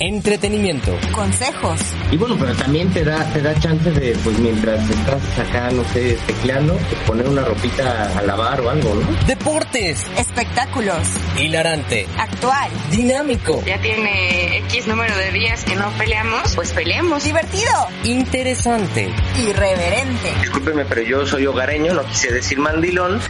entretenimiento, consejos. Y bueno, pero también te da, te da chance de, pues mientras estás acá, no sé, tecleando, pues poner una ropita a lavar o algo, ¿no? Deportes, espectáculos, hilarante, actual, dinámico. Ya tiene X número de días que no peleamos, pues peleemos. Divertido, interesante, irreverente. Discúlpeme, pero yo soy hogareño, no quise decir mandilón.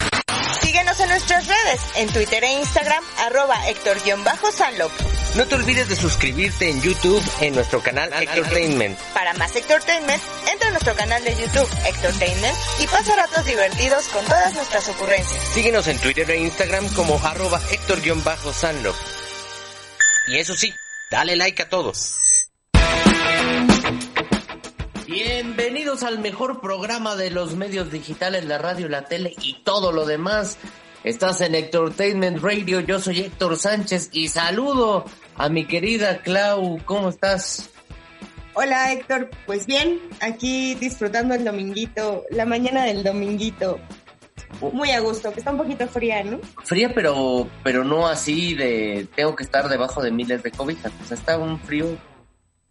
Síguenos en nuestras redes, en Twitter e Instagram, arroba Héctor-Sanlop. No te olvides de suscribirte en YouTube en nuestro canal Entertainment. Para más Entertainment, entra a nuestro canal de YouTube Entertainment y pasa ratos divertidos con todas nuestras ocurrencias. Síguenos en Twitter e Instagram como arroba Héctor-Sanlop. Y eso sí, dale like a todos. Bienvenidos al mejor programa de los medios digitales, la radio, la tele y todo lo demás. Estás en Entertainment Radio, yo soy Héctor Sánchez y saludo a mi querida Clau, ¿cómo estás? Hola Héctor, pues bien, aquí disfrutando el dominguito, la mañana del dominguito. Muy a gusto, que está un poquito fría, ¿no? Fría, pero pero no así de tengo que estar debajo de miles de cobijas. O sea, está un frío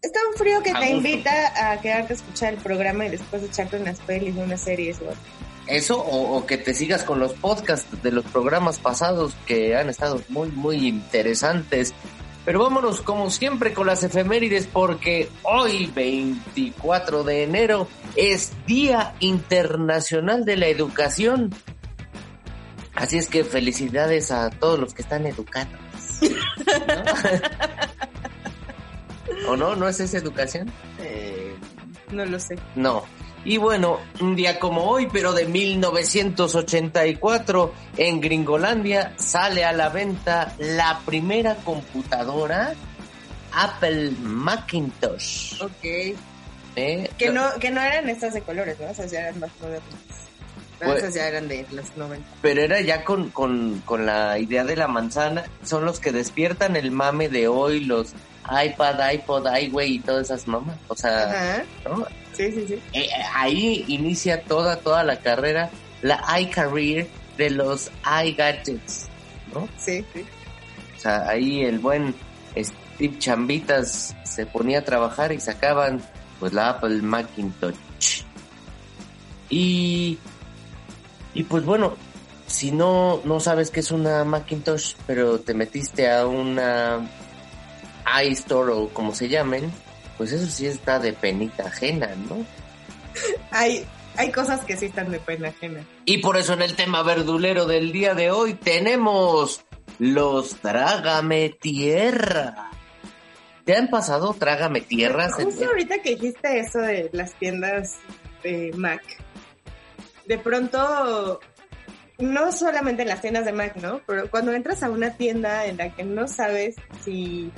Está un frío que te invita a quedarte a escuchar el programa y después echarte unas pelis, unas series o Eso, o, que te sigas con los podcasts de los programas pasados que han estado muy, muy interesantes. Pero vámonos como siempre con las efemérides porque hoy, 24 de enero, es Día Internacional de la Educación. Así es que felicidades a todos los que están educados. ¿O no? ¿No es esa educación? Eh, no lo sé. No. Y bueno, un día como hoy, pero de 1984, en Gringolandia sale a la venta la primera computadora Apple Macintosh. Ok. ¿Eh? Que, no, que no eran estas de colores, ¿no? O sea, ya eran más modernas. Pues, esas ya eran de los 90. Pero era ya con, con, con la idea de la manzana. Son los que despiertan el mame de hoy, los iPad, iPod, iWay y todas esas mamás. O sea, ¿no? Sí, sí, sí. Eh, eh, ahí inicia toda, toda la carrera, la iCareer de los iGadgets, ¿no? Sí, sí. O sea, ahí el buen Steve Chambitas se ponía a trabajar y sacaban pues la Apple Macintosh. Y, y pues bueno, si no, no sabes qué es una Macintosh, pero te metiste a una iStore o como se llamen, pues eso sí está de penita ajena, ¿no? hay, hay cosas que sí están de pena ajena. Y por eso en el tema verdulero del día de hoy tenemos los Trágame Tierra. ¿Te han pasado Trágame Tierras? Justo ahorita que dijiste eso de las tiendas de Mac, de pronto, no solamente en las tiendas de Mac, ¿no? Pero cuando entras a una tienda en la que no sabes si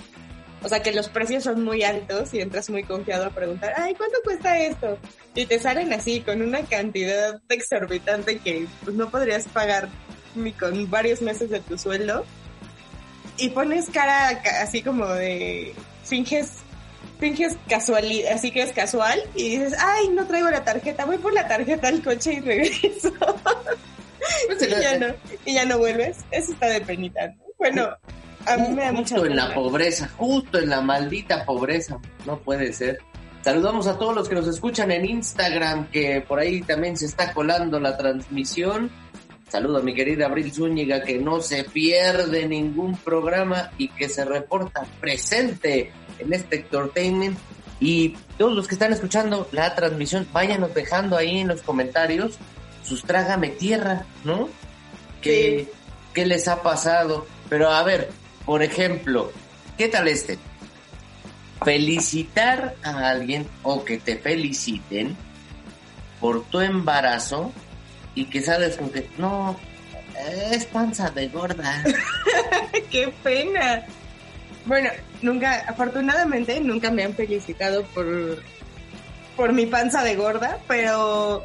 o sea, que los precios son muy altos y entras muy confiado a preguntar, ay, ¿cuánto cuesta esto? Y te salen así con una cantidad exorbitante que pues, no podrías pagar ni con varios meses de tu sueldo. Y pones cara así como de finges finges casualidad, así que es casual y dices, ay, no traigo la tarjeta, voy por la tarjeta al coche y regreso. y, ya no, y ya no vuelves. Eso está de penita. Bueno, a mí me da Justo en la pobreza, justo en la maldita pobreza. No puede ser. Saludamos a todos los que nos escuchan en Instagram, que por ahí también se está colando la transmisión. Saludo a mi querida Abril Zúñiga, que no se pierde ningún programa y que se reporta presente en este entertainment. Y todos los que están escuchando la transmisión, váyanos dejando ahí en los comentarios sus trágame tierra, ¿no? ¿Qué, ¿Qué les ha pasado? Pero a ver, por ejemplo, ¿qué tal este? Felicitar a alguien o que te feliciten por tu embarazo y que sabes con que no, es panza de gorda. ¡Qué pena! Bueno, nunca, afortunadamente, nunca me han felicitado por, por mi panza de gorda, pero,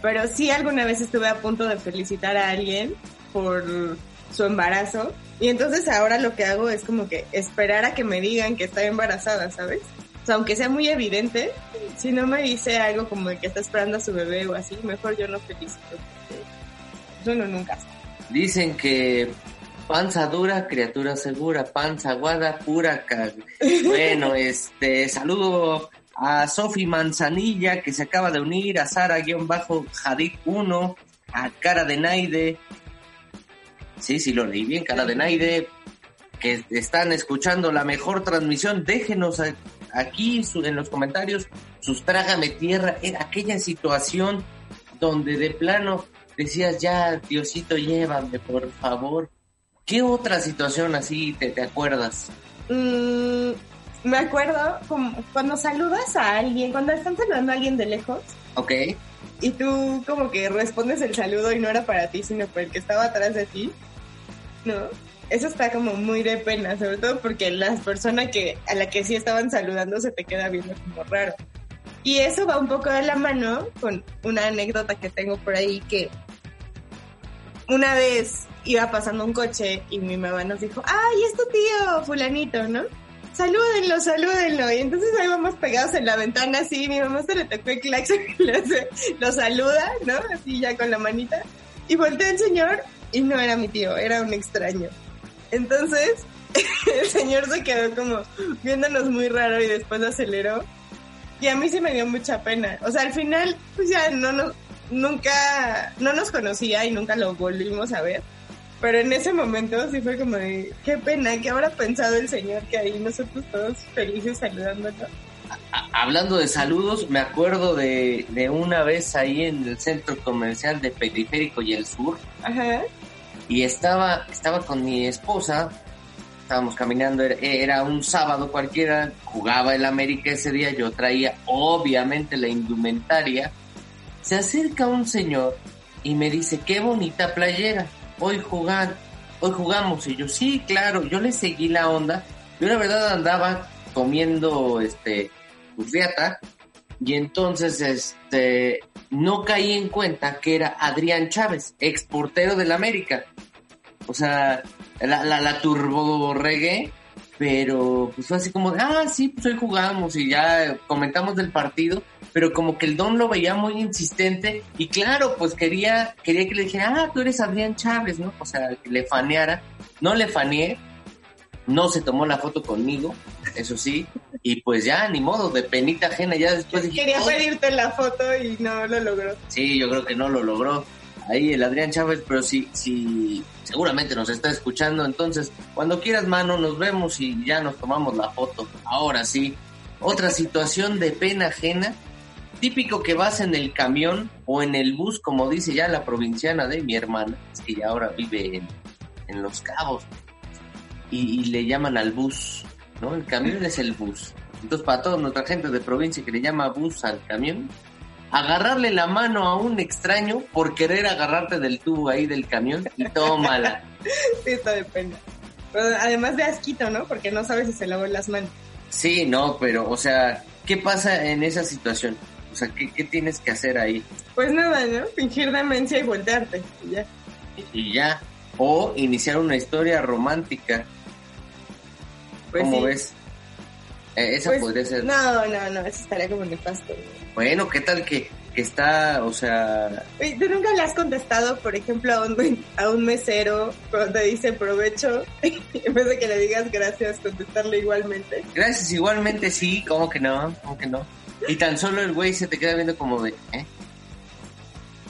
pero sí alguna vez estuve a punto de felicitar a alguien por su embarazo y entonces ahora lo que hago es como que esperar a que me digan que está embarazada, ¿sabes? O sea, aunque sea muy evidente, si no me dice algo como de que está esperando a su bebé o así, mejor yo no felicito. Eso no nunca. Dicen que panza dura, criatura segura, panza aguada, pura cag. Bueno, este, saludo a Sofi Manzanilla que se acaba de unir, a Sara-Jadid1, a Cara de Naide. Sí, sí, lo leí bien, Cara de Naide, que están escuchando la mejor transmisión. Déjenos aquí en los comentarios sus trágame tierra. Era aquella situación donde de plano decías, ya, Diosito, llévame, por favor. ¿Qué otra situación así te, te acuerdas? Mm, me acuerdo como cuando saludas a alguien, cuando están saludando a alguien de lejos ¿Ok? y tú como que respondes el saludo y no era para ti, sino para el que estaba atrás de ti. ¿No? Eso está como muy de pena, sobre todo porque la persona que a la que sí estaban saludando se te queda viendo como raro. Y eso va un poco de la mano con una anécdota que tengo por ahí que una vez iba pasando un coche y mi mamá nos dijo, ay, es tu tío fulanito, ¿no? Salúdenlo, salúdenlo. Y entonces ahí vamos pegados en la ventana así, mi mamá se le tocó el claxon hace- lo saluda, ¿no? Así ya con la manita. Y voltea el señor y no era mi tío, era un extraño. Entonces el señor se quedó como viéndonos muy raro y después aceleró. Y a mí sí me dio mucha pena. O sea, al final, pues ya no nos, nunca, no nos conocía y nunca lo volvimos a ver. Pero en ese momento sí fue como de, qué pena, ¿qué habrá pensado el señor que ahí nosotros todos felices saludándolo? Hablando de saludos, me acuerdo de, de una vez ahí en el centro comercial de Periférico y el Sur, Ajá. y estaba, estaba con mi esposa, estábamos caminando, era, era un sábado cualquiera, jugaba el América ese día, yo traía obviamente la indumentaria, se acerca un señor y me dice, qué bonita playera, hoy jugan, hoy jugamos, y yo, sí, claro, yo le seguí la onda, yo la verdad andaba comiendo, este, y entonces, este, no caí en cuenta que era Adrián Chávez, ex portero del América. O sea, la, la, turbo reggae, pero pues fue así como, ah, sí, pues hoy jugamos y ya comentamos del partido, pero como que el don lo veía muy insistente y claro, pues quería, quería que le dijera, ah, tú eres Adrián Chávez, ¿no? O sea, que le faneara. No le faneé, no se tomó la foto conmigo, eso sí, y pues ya, ni modo, de penita ajena, ya después dije, Quería "Oye, pedirte la foto y no lo logró. Sí, yo creo que no lo logró. Ahí el Adrián Chávez, pero sí, sí, seguramente nos está escuchando. Entonces, cuando quieras, mano, nos vemos y ya nos tomamos la foto. Ahora sí, otra situación de pena ajena. Típico que vas en el camión o en el bus, como dice ya la provinciana de mi hermana, que ya ahora vive en, en Los Cabos, y, y le llaman al bus, ¿no? El camión es el bus. Entonces, para toda nuestra gente de provincia que le llama bus al camión, agarrarle la mano a un extraño por querer agarrarte del tubo ahí del camión y tómala. Sí, está de pena. Pero además de asquito, ¿no? Porque no sabes si se lavó las manos. Sí, no, pero, o sea, ¿qué pasa en esa situación? O sea, ¿qué, qué tienes que hacer ahí? Pues nada, ¿no? Fingir demencia y voltearte. y ya. Y ya. O iniciar una historia romántica. Pues ¿Cómo sí. ves? Eh, esa Pues, podría ser. No, no, no, eso estaría como nefasto. ¿no? Bueno, ¿qué tal que, que está, o sea, ¿tú nunca le has contestado, por ejemplo, a un, a un mesero cuando te dice provecho? en vez de que le digas gracias, contestarle igualmente. gracias igualmente sí, ¿cómo que no? ¿Cómo que no? Y tan solo el güey se te queda viendo como de, ¿eh?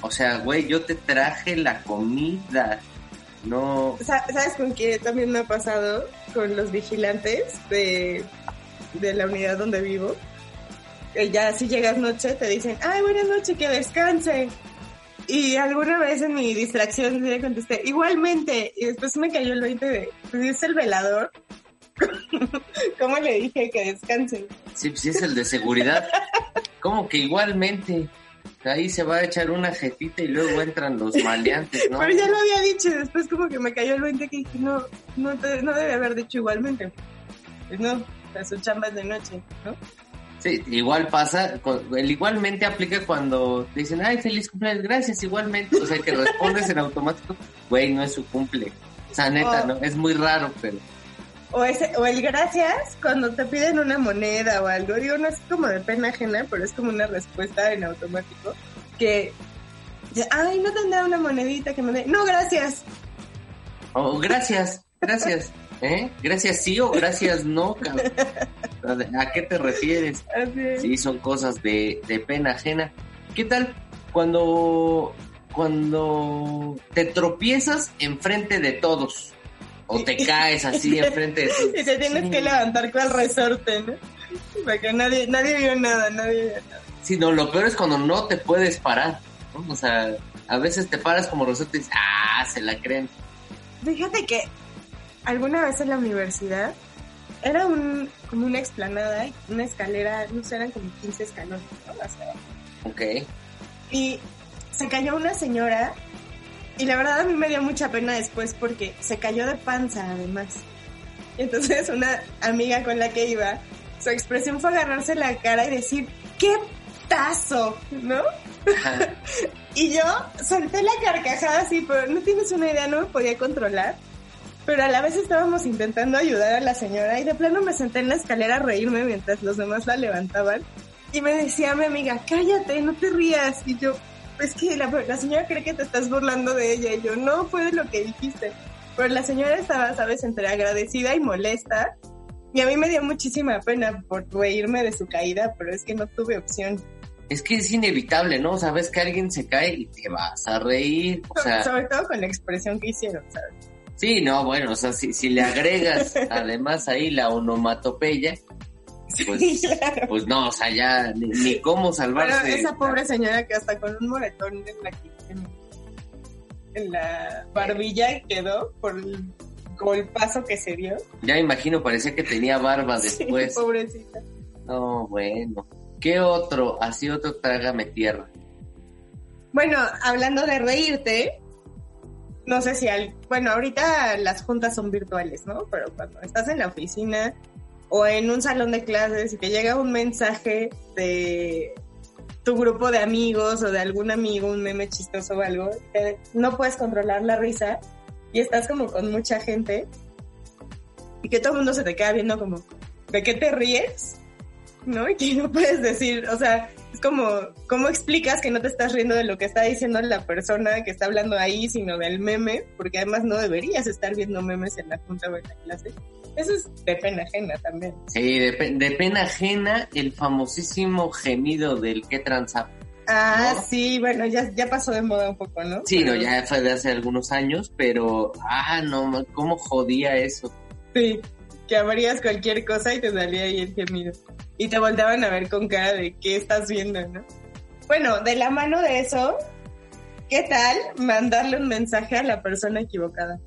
O sea, güey, yo te traje la comida. No, Sa- ¿Sabes con qué también me ha pasado? Con los vigilantes de, de la unidad donde vivo. Que ya si llegas noche te dicen, ay, buenas noches, que descanse. Y alguna vez en mi distracción le contesté, igualmente. Y después me cayó el 20 de, pues es el velador. ¿Cómo le dije que descanse? sí, sí es el de seguridad. ¿Cómo que igualmente? Ahí se va a echar una jetita y luego entran los maleantes, ¿no? Pero ya lo había dicho, después como que me cayó el 20 que no, no, te- no debe haber dicho igualmente. Pues no, sea, su chamba es de noche, ¿no? Sí, igual pasa, el igualmente aplica cuando te dicen, ay, feliz cumpleaños, gracias, igualmente. O sea, que respondes en automático, güey, no es su cumple. O sea, neta, Oh. ¿no? Es muy raro, pero... O, ese, o el gracias cuando te piden una moneda o algo. Digo, no es como de pena ajena, pero es como una respuesta en automático. Que, ay, no tendrá una monedita que me dé. No, gracias. Oh, gracias, gracias. ¿Eh? Gracias sí o gracias no, cabrón. ¿A qué te refieres? Sí, son cosas de, de pena ajena. ¿Qué tal cuando, cuando te tropiezas enfrente de todos? O te caes así enfrente de. Y te tienes Sí. que levantar con el resorte, ¿no? Porque nadie, nadie vio nada, nadie vio nada. Sí, no, lo peor es cuando no te puedes parar. ¿no? O sea, a veces te paras como resorte y dices, ah, se la creen. Fíjate que alguna vez en la universidad era un, como una explanada, una escalera, no sé, eran como 15 escalones, ¿no? Hacia abajo. Ok. Y se cayó una señora y la verdad a mí me dio mucha pena después porque se cayó de panza además. Y entonces una amiga con la que iba, su expresión fue agarrarse la cara y decir, ¡qué tazo! ¿No? Ajá. Y yo solté la carcajada así, pero no tienes una idea, no me podía controlar. Pero a la vez estábamos intentando ayudar a la señora y de plano me senté en la escalera a reírme mientras los demás la levantaban. Y me decía mi amiga, cállate, no te rías. Y yo, es que la, la señora cree que te estás burlando de ella. Y yo, no fue de lo que dijiste. Pero la señora estaba, sabes, entre agradecida y molesta. Y a mí me dio muchísima pena por reírme de su caída, pero es que no tuve opción. Es que es inevitable, ¿no? Sabes que alguien se cae y te vas a reír. O sea, Sobre todo con la expresión que hicieron, ¿sabes? sí, no, bueno, o sea, si, si le agregas además ahí la onomatopeya, pues, claro. pues no, o sea, ya ni, ni cómo Pero salvarse. esa pobre señora que hasta con un moretón en la, en, en la barbilla quedó por el golpazo que se dio. Ya me imagino, parecía que tenía barba después. Sí, pobrecita. No, bueno. ¿Qué otro? Así otro trágame tierra. Bueno, hablando de reírte, no sé si al, bueno, ahorita las juntas son virtuales, ¿no? Pero cuando estás en la oficina o en un salón de clases y te llega un mensaje de tu grupo de amigos o de algún amigo, un meme chistoso o algo, no puedes controlar la risa y estás como con mucha gente y que todo el mundo se te queda viendo como, ¿de qué te ríes? ¿No? Y que no puedes decir, o sea, es como, ¿cómo explicas que no te estás riendo de lo que está diciendo la persona que está hablando ahí, sino del meme? Porque además no deberías estar viendo memes en la junta o en la clase. Eso es de pena ajena también. Sí, de, pe- de pena ajena, el famosísimo gemido del que tranza. Ah, ¿No? sí, bueno, ya, ya pasó de moda un poco, ¿no? Sí, no, ya fue de hace algunos años, pero, ah, no, cómo jodía eso. Sí, que abrías cualquier cosa y te salía ahí el gemido. Y te volteaban a ver con cara de qué estás viendo, ¿no? Bueno, de la mano de eso, ¿qué tal mandarle un mensaje a la persona equivocada?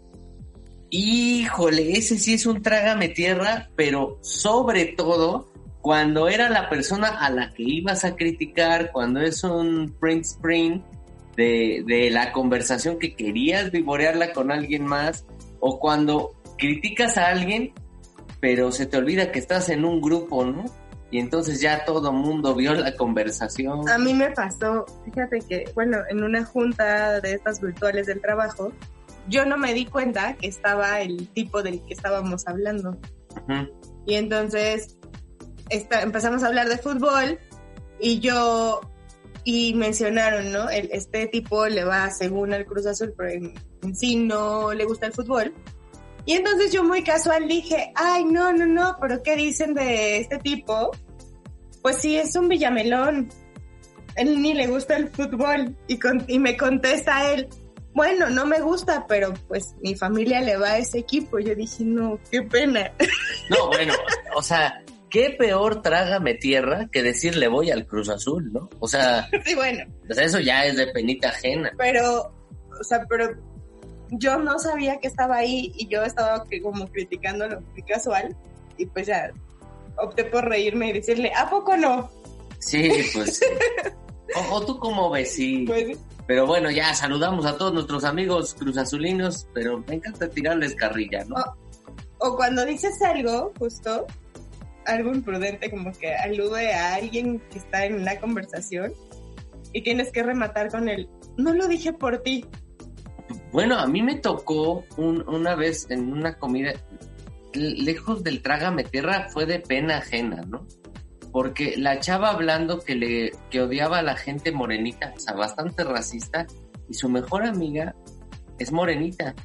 Híjole, ese sí es un trágame tierra, pero sobre todo cuando era la persona a la que ibas a criticar, cuando es un print screen de, de la conversación que querías vivorearla con alguien más, o cuando criticas a alguien, pero se te olvida que estás en un grupo, ¿no? Y entonces ya todo mundo vio la conversación. A mí me pasó, fíjate que, bueno, en una junta de estas virtuales del trabajo, yo no me di cuenta que estaba el tipo del que estábamos hablando. Y entonces esta- empezamos a hablar de fútbol y yo, y mencionaron, ¿no? El, este tipo le va según al Cruz Azul, pero en, en sí no le gusta el fútbol. Y entonces yo muy casual dije, ay, no, no, no, pero ¿qué dicen de este tipo? Pues sí, es un villamelón. Él ni le gusta el fútbol. Y, con- y me contesta él, bueno, no me gusta, pero pues mi familia le va a ese equipo. Yo dije, no, qué pena. No, bueno, o sea, qué peor trágame tierra que decirle voy al Cruz Azul, ¿no? O sea, sí, bueno. o sea, eso ya es de penita ajena. pero, o sea, pero yo no sabía que estaba ahí y yo estaba como criticándolo muy casual y pues ya opté por reírme y decirle, ¿a poco no? Sí, pues. O, o tú cómo ves, sí. Pues Pero bueno, ya saludamos a todos nuestros amigos cruzazulinos, pero me encanta tirarles carrilla, ¿no? Oh. o cuando dices algo, justo, algo imprudente, como que alude a alguien que está en una conversación y tienes que rematar con él, no lo dije por ti. Bueno, a mí me tocó un- una vez en una comida, lejos del trágame tierra fue de pena ajena, ¿no? Porque la chava hablando que le que odiaba a la gente morenita, o sea, bastante racista, y su mejor amiga es morenita.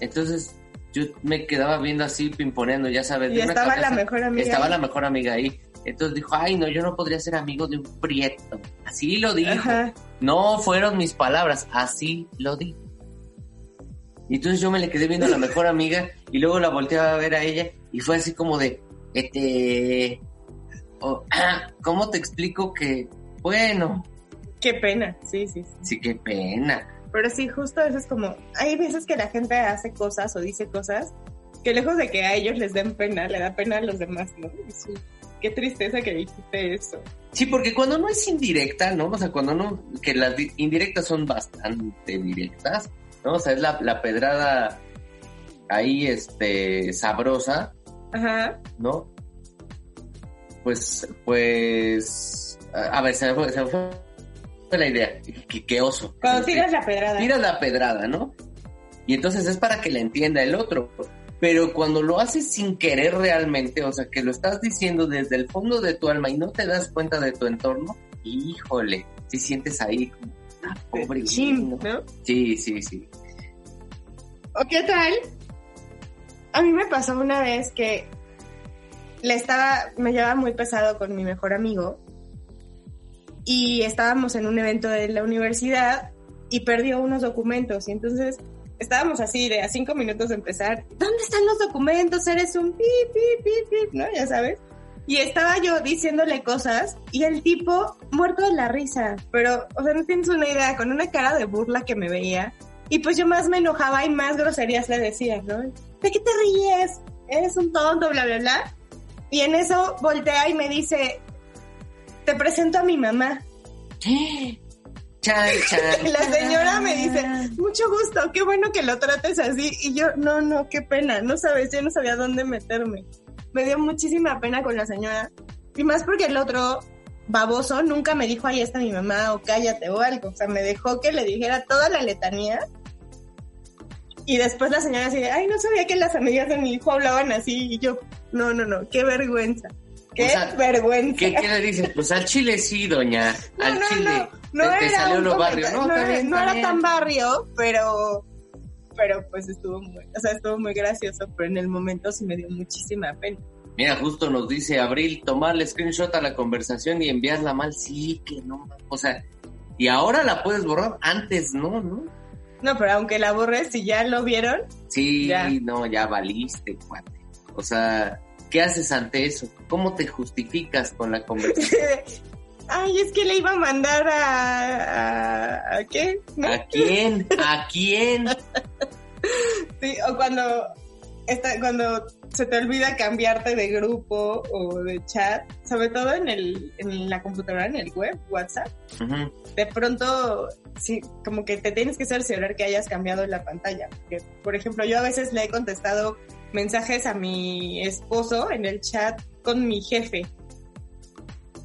Entonces, yo me quedaba viendo así, pimponeando, ya sabes. Y de una estaba la mejor amiga Estaba ahí. la mejor amiga ahí. Entonces dijo, ay, no, yo no podría ser amigo de un prieto. Así lo dijo. Ajá. No fueron mis palabras, así lo dijo. Y entonces yo me le quedé viendo a la mejor amiga y luego la volteaba a ver a ella y fue así como de, este, oh, ¿cómo te explico que, bueno, Qué pena, sí, sí, sí. sí, qué pena. Pero sí, justo eso es como, hay veces que la gente hace cosas o dice cosas que lejos de que a ellos les den pena, le da pena a los demás, ¿no? Sí, qué tristeza que dijiste eso. Sí, porque cuando no es indirecta, ¿no? O sea, cuando no, que las di- indirectas son bastante directas, ¿no? O sea, es la, la pedrada ahí, este, sabrosa, Ajá. ¿no? Pues, pues, a, a ver, se me fue, se me fue la idea. Qué, qué oso. Cuando tiras la pedrada. tiras la pedrada, ¿no? Y entonces es para que la entienda el otro. Pero cuando lo haces sin querer realmente, o sea, que lo estás diciendo desde el fondo de tu alma y no te das cuenta de tu entorno, híjole, si sientes ahí como, ah, pobre. ¿no? Sí, sí, sí. ¿O qué tal? A mí me pasó una vez que le estaba, me llevaba muy pesado con mi mejor amigo y estábamos en un evento de la universidad y perdió unos documentos y entonces estábamos así de a cinco minutos de empezar, ¿dónde están los documentos? Eres un pi, pi, pi, pi, ¿no? Ya sabes. Y estaba yo diciéndole cosas y el tipo muerto de la risa, pero, o sea, no tienes una idea, con una cara de burla que me veía. Y pues yo más me enojaba y más groserías le decía, ¿no? ¿De qué te ríes? Eres un tonto, bla, bla, bla. Y en eso voltea y me dice, te presento a mi mamá. Chan, chan. La señora me dice, mucho gusto, qué bueno que lo trates así. Y yo, no, no, qué pena, no sabes, yo no sabía dónde meterme. Me dio muchísima pena con la señora. Y más porque el otro baboso nunca me dijo, ahí está mi mamá, o cállate, o algo. O sea, me dejó que le dijera toda la letanía. Y después la señora así de, ay, no sabía que las amigas de mi hijo hablaban así. Y yo, no, no, no, qué vergüenza. Qué O sea, vergüenza. ¿Qué, ¿Qué le dices? Pues al chile sí, doña. No, al no, chile. no, no te, te era salió un lo barrio. No, no, era- no tan barrio, pero pero pues estuvo muy, o sea, estuvo muy gracioso, pero en el momento sí me dio muchísima pena. Mira, justo nos dice Abril, tomarle screenshot a la conversación y enviarla mal. Sí, que no. O sea, y ahora la puedes borrar. Antes no, ¿no? No, pero aunque la borres, si ya lo vieron, Sí, Ya. no, ya valiste, cuate. O sea, ¿qué haces ante eso? ¿Cómo te justificas con la conversación? ay, es que le iba a mandar a, a, ¿a qué? ¿No? ¿A quién? ¿A quién? Sí, o cuando está, cuando se te olvida cambiarte de grupo o de chat, sobre todo en el, en la computadora, en el web, WhatsApp. De pronto, sí, como que te tienes que cerciorar que hayas cambiado la pantalla. Porque, por ejemplo, yo a veces le he contestado mensajes a mi esposo en el chat con mi jefe.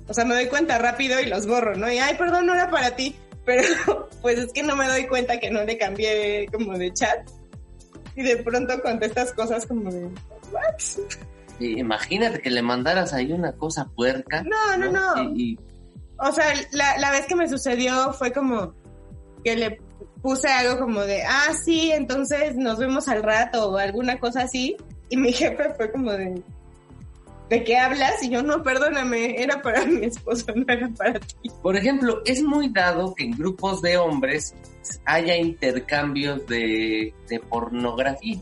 O sea, me doy cuenta rápido y los borro, ¿no? Y, ay, perdón, no era para ti. Pero, pues es que no me doy cuenta que no le cambié como de chat. Y de pronto contestas cosas como de, ¿what? Imagínate que le mandaras ahí una cosa puerca. No, no, no. Y, y- O sea, la, la vez que me sucedió fue como que le puse algo como de, ah, sí, entonces nos vemos al rato o alguna cosa así. Y mi jefe fue como de, ¿de qué hablas? Y yo, no, perdóname, era para mi esposo, no era para ti. por ejemplo, es muy dado que en grupos de hombres haya intercambios de, de pornografía.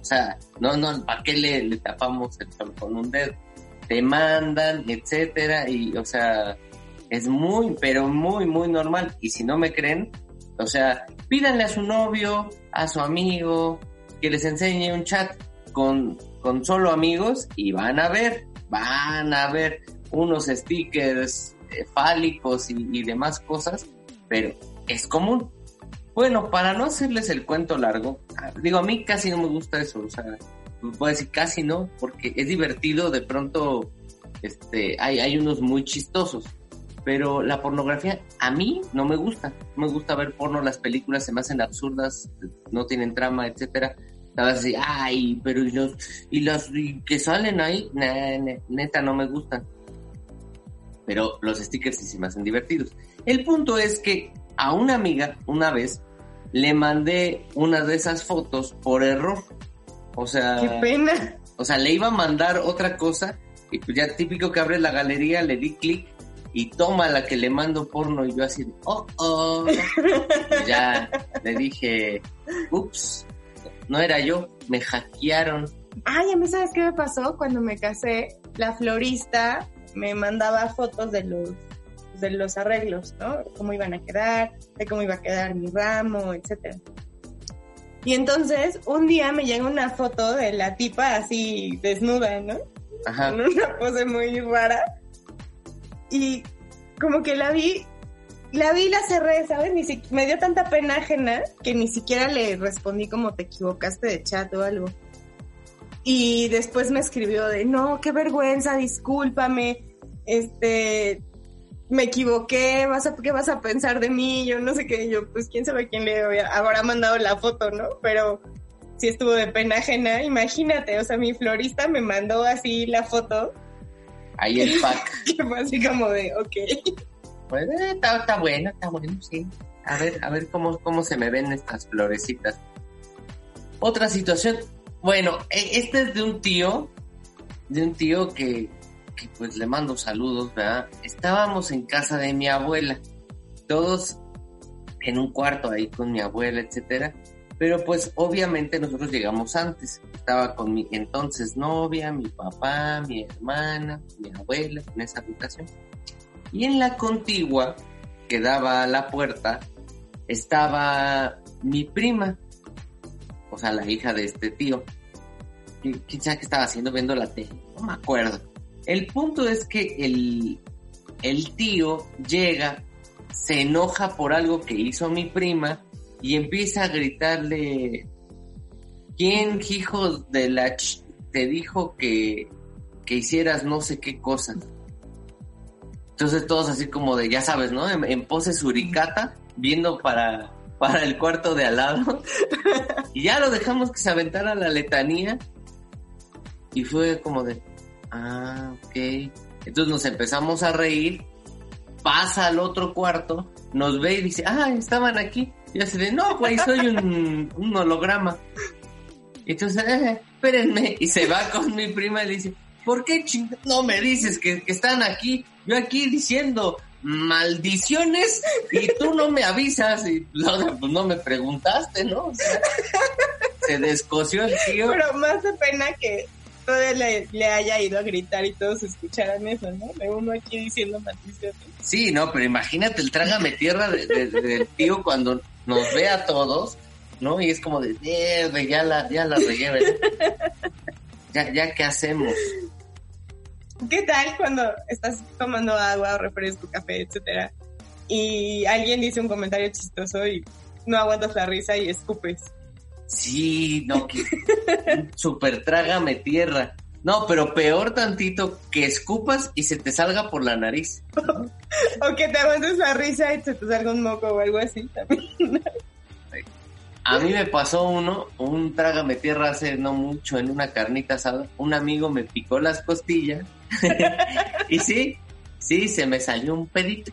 O sea, no, no, ¿para qué le, le tapamos el sol con un dedo? Te mandan, etcétera, y, o sea, es muy, pero muy, muy normal. Y si no me creen, o sea, pídanle a su novio, a su amigo, que les enseñe un chat con, con solo amigos y van a ver, van a ver unos stickers eh, fálicos y, y demás cosas, pero es común. Bueno, para no hacerles el cuento largo, digo, a mí casi no me gusta eso, o sea, puedo decir casi no, porque es divertido, de pronto, este, hay, hay unos muy chistosos, pero la pornografía a mí no me gusta, no me gusta ver porno, las películas se me hacen absurdas, no tienen trama, etcétera, Estaba así, ay, pero y los, y los que salen ahí, Nah, neta no me gustan. Pero los stickers sí se me hacen divertidos. El punto es que a una amiga, una vez, le mandé una de esas fotos por error. O sea, Qué pena. o sea, le iba a mandar otra cosa y pues ya típico que abre la galería, le di clic y toma la que le mando porno y yo así, oh, oh. Ya le dije, ups, no era yo, me hackearon. Ay, a mí, ¿sabes qué me pasó? Cuando me casé, la florista me mandaba fotos de los de los arreglos, ¿no? Cómo iban a quedar, de cómo iba a quedar mi ramo, etcétera. Y entonces, un día me llega una foto de la tipa así desnuda, ¿no? Ajá. en una pose muy rara. Y como que la vi, la vi y la cerré, ¿sabes? Ni si- me dio tanta pena ajena que ni siquiera le respondí como te equivocaste de chat o algo. Y después me escribió de, no, qué vergüenza, discúlpame, este, me equivoqué, vas a, ¿qué vas a pensar de mí? Yo no sé qué, yo, pues quién sabe quién le había- habrá mandado la foto, ¿no? Pero sí estuvo de pena ajena, imagínate, o sea, mi florista me mandó así la foto, Ahí el pack. que fue así como de, ok. Pues eh, está, bueno, está bueno, sí. A ver, a ver cómo, cómo se me ven estas florecitas. Otra situación. Bueno, eh, este es de un tío, de un tío que, que pues le mando saludos, ¿verdad? Estábamos en casa de mi abuela, todos en un cuarto ahí con mi abuela, etcétera. Pero pues obviamente nosotros llegamos antes. Estaba con mi entonces novia, mi papá, mi hermana, mi abuela en esa habitación. Y en la contigua, que daba a la puerta, estaba mi prima, o sea, la hija de este tío. ¿Qui- ¿Quién sabe qué estaba haciendo viendo la tele? No me acuerdo. El punto es que el, el tío llega, se enoja por algo que hizo mi prima y empieza a gritarle, ¿quién, hijo de la ch te dijo que, que hicieras no sé qué cosa? Entonces todos así como de, ya sabes, ¿no? En, en pose suricata, viendo para, para el cuarto de al lado. y ya lo dejamos que se aventara la letanía. Y fue como de, ah, ok. Entonces nos empezamos a reír. Pasa al otro cuarto, nos ve y dice, ah, estaban aquí. Y así de, no, güey, soy un, un holograma. Y entonces, eh, espérenme. Y se va con mi prima y le dice, ¿por qué ching no me dices que, que están aquí? Yo aquí diciendo maldiciones y tú no me avisas y no, pues no me preguntaste, ¿no? O sea, se descoció el tío. Pero más de pena que todavía le, le haya ido a gritar y todos escucharan eso, ¿no? De uno aquí diciendo maldiciones. Sí, no, pero imagínate el trágame tierra de- de- de- del tío cuando nos ve a todos, ¿no? Y es como de, "Mierda, ya la, ya la. Ya, ya, ¿qué hacemos? ¿Qué tal cuando estás tomando agua, refresco, café, etcétera? Y alguien dice un comentario chistoso y no aguantas la risa y escupes. Sí, no, que super trágame tierra. No, pero peor tantito que escupas y se te salga por la nariz. O que te aguantes la risa y se te salga un moco o algo así también. A mí me pasó uno, un trágame tierra hace no mucho en una carnita asada. Un amigo me picó las costillas y sí, sí, se me salió un pedito.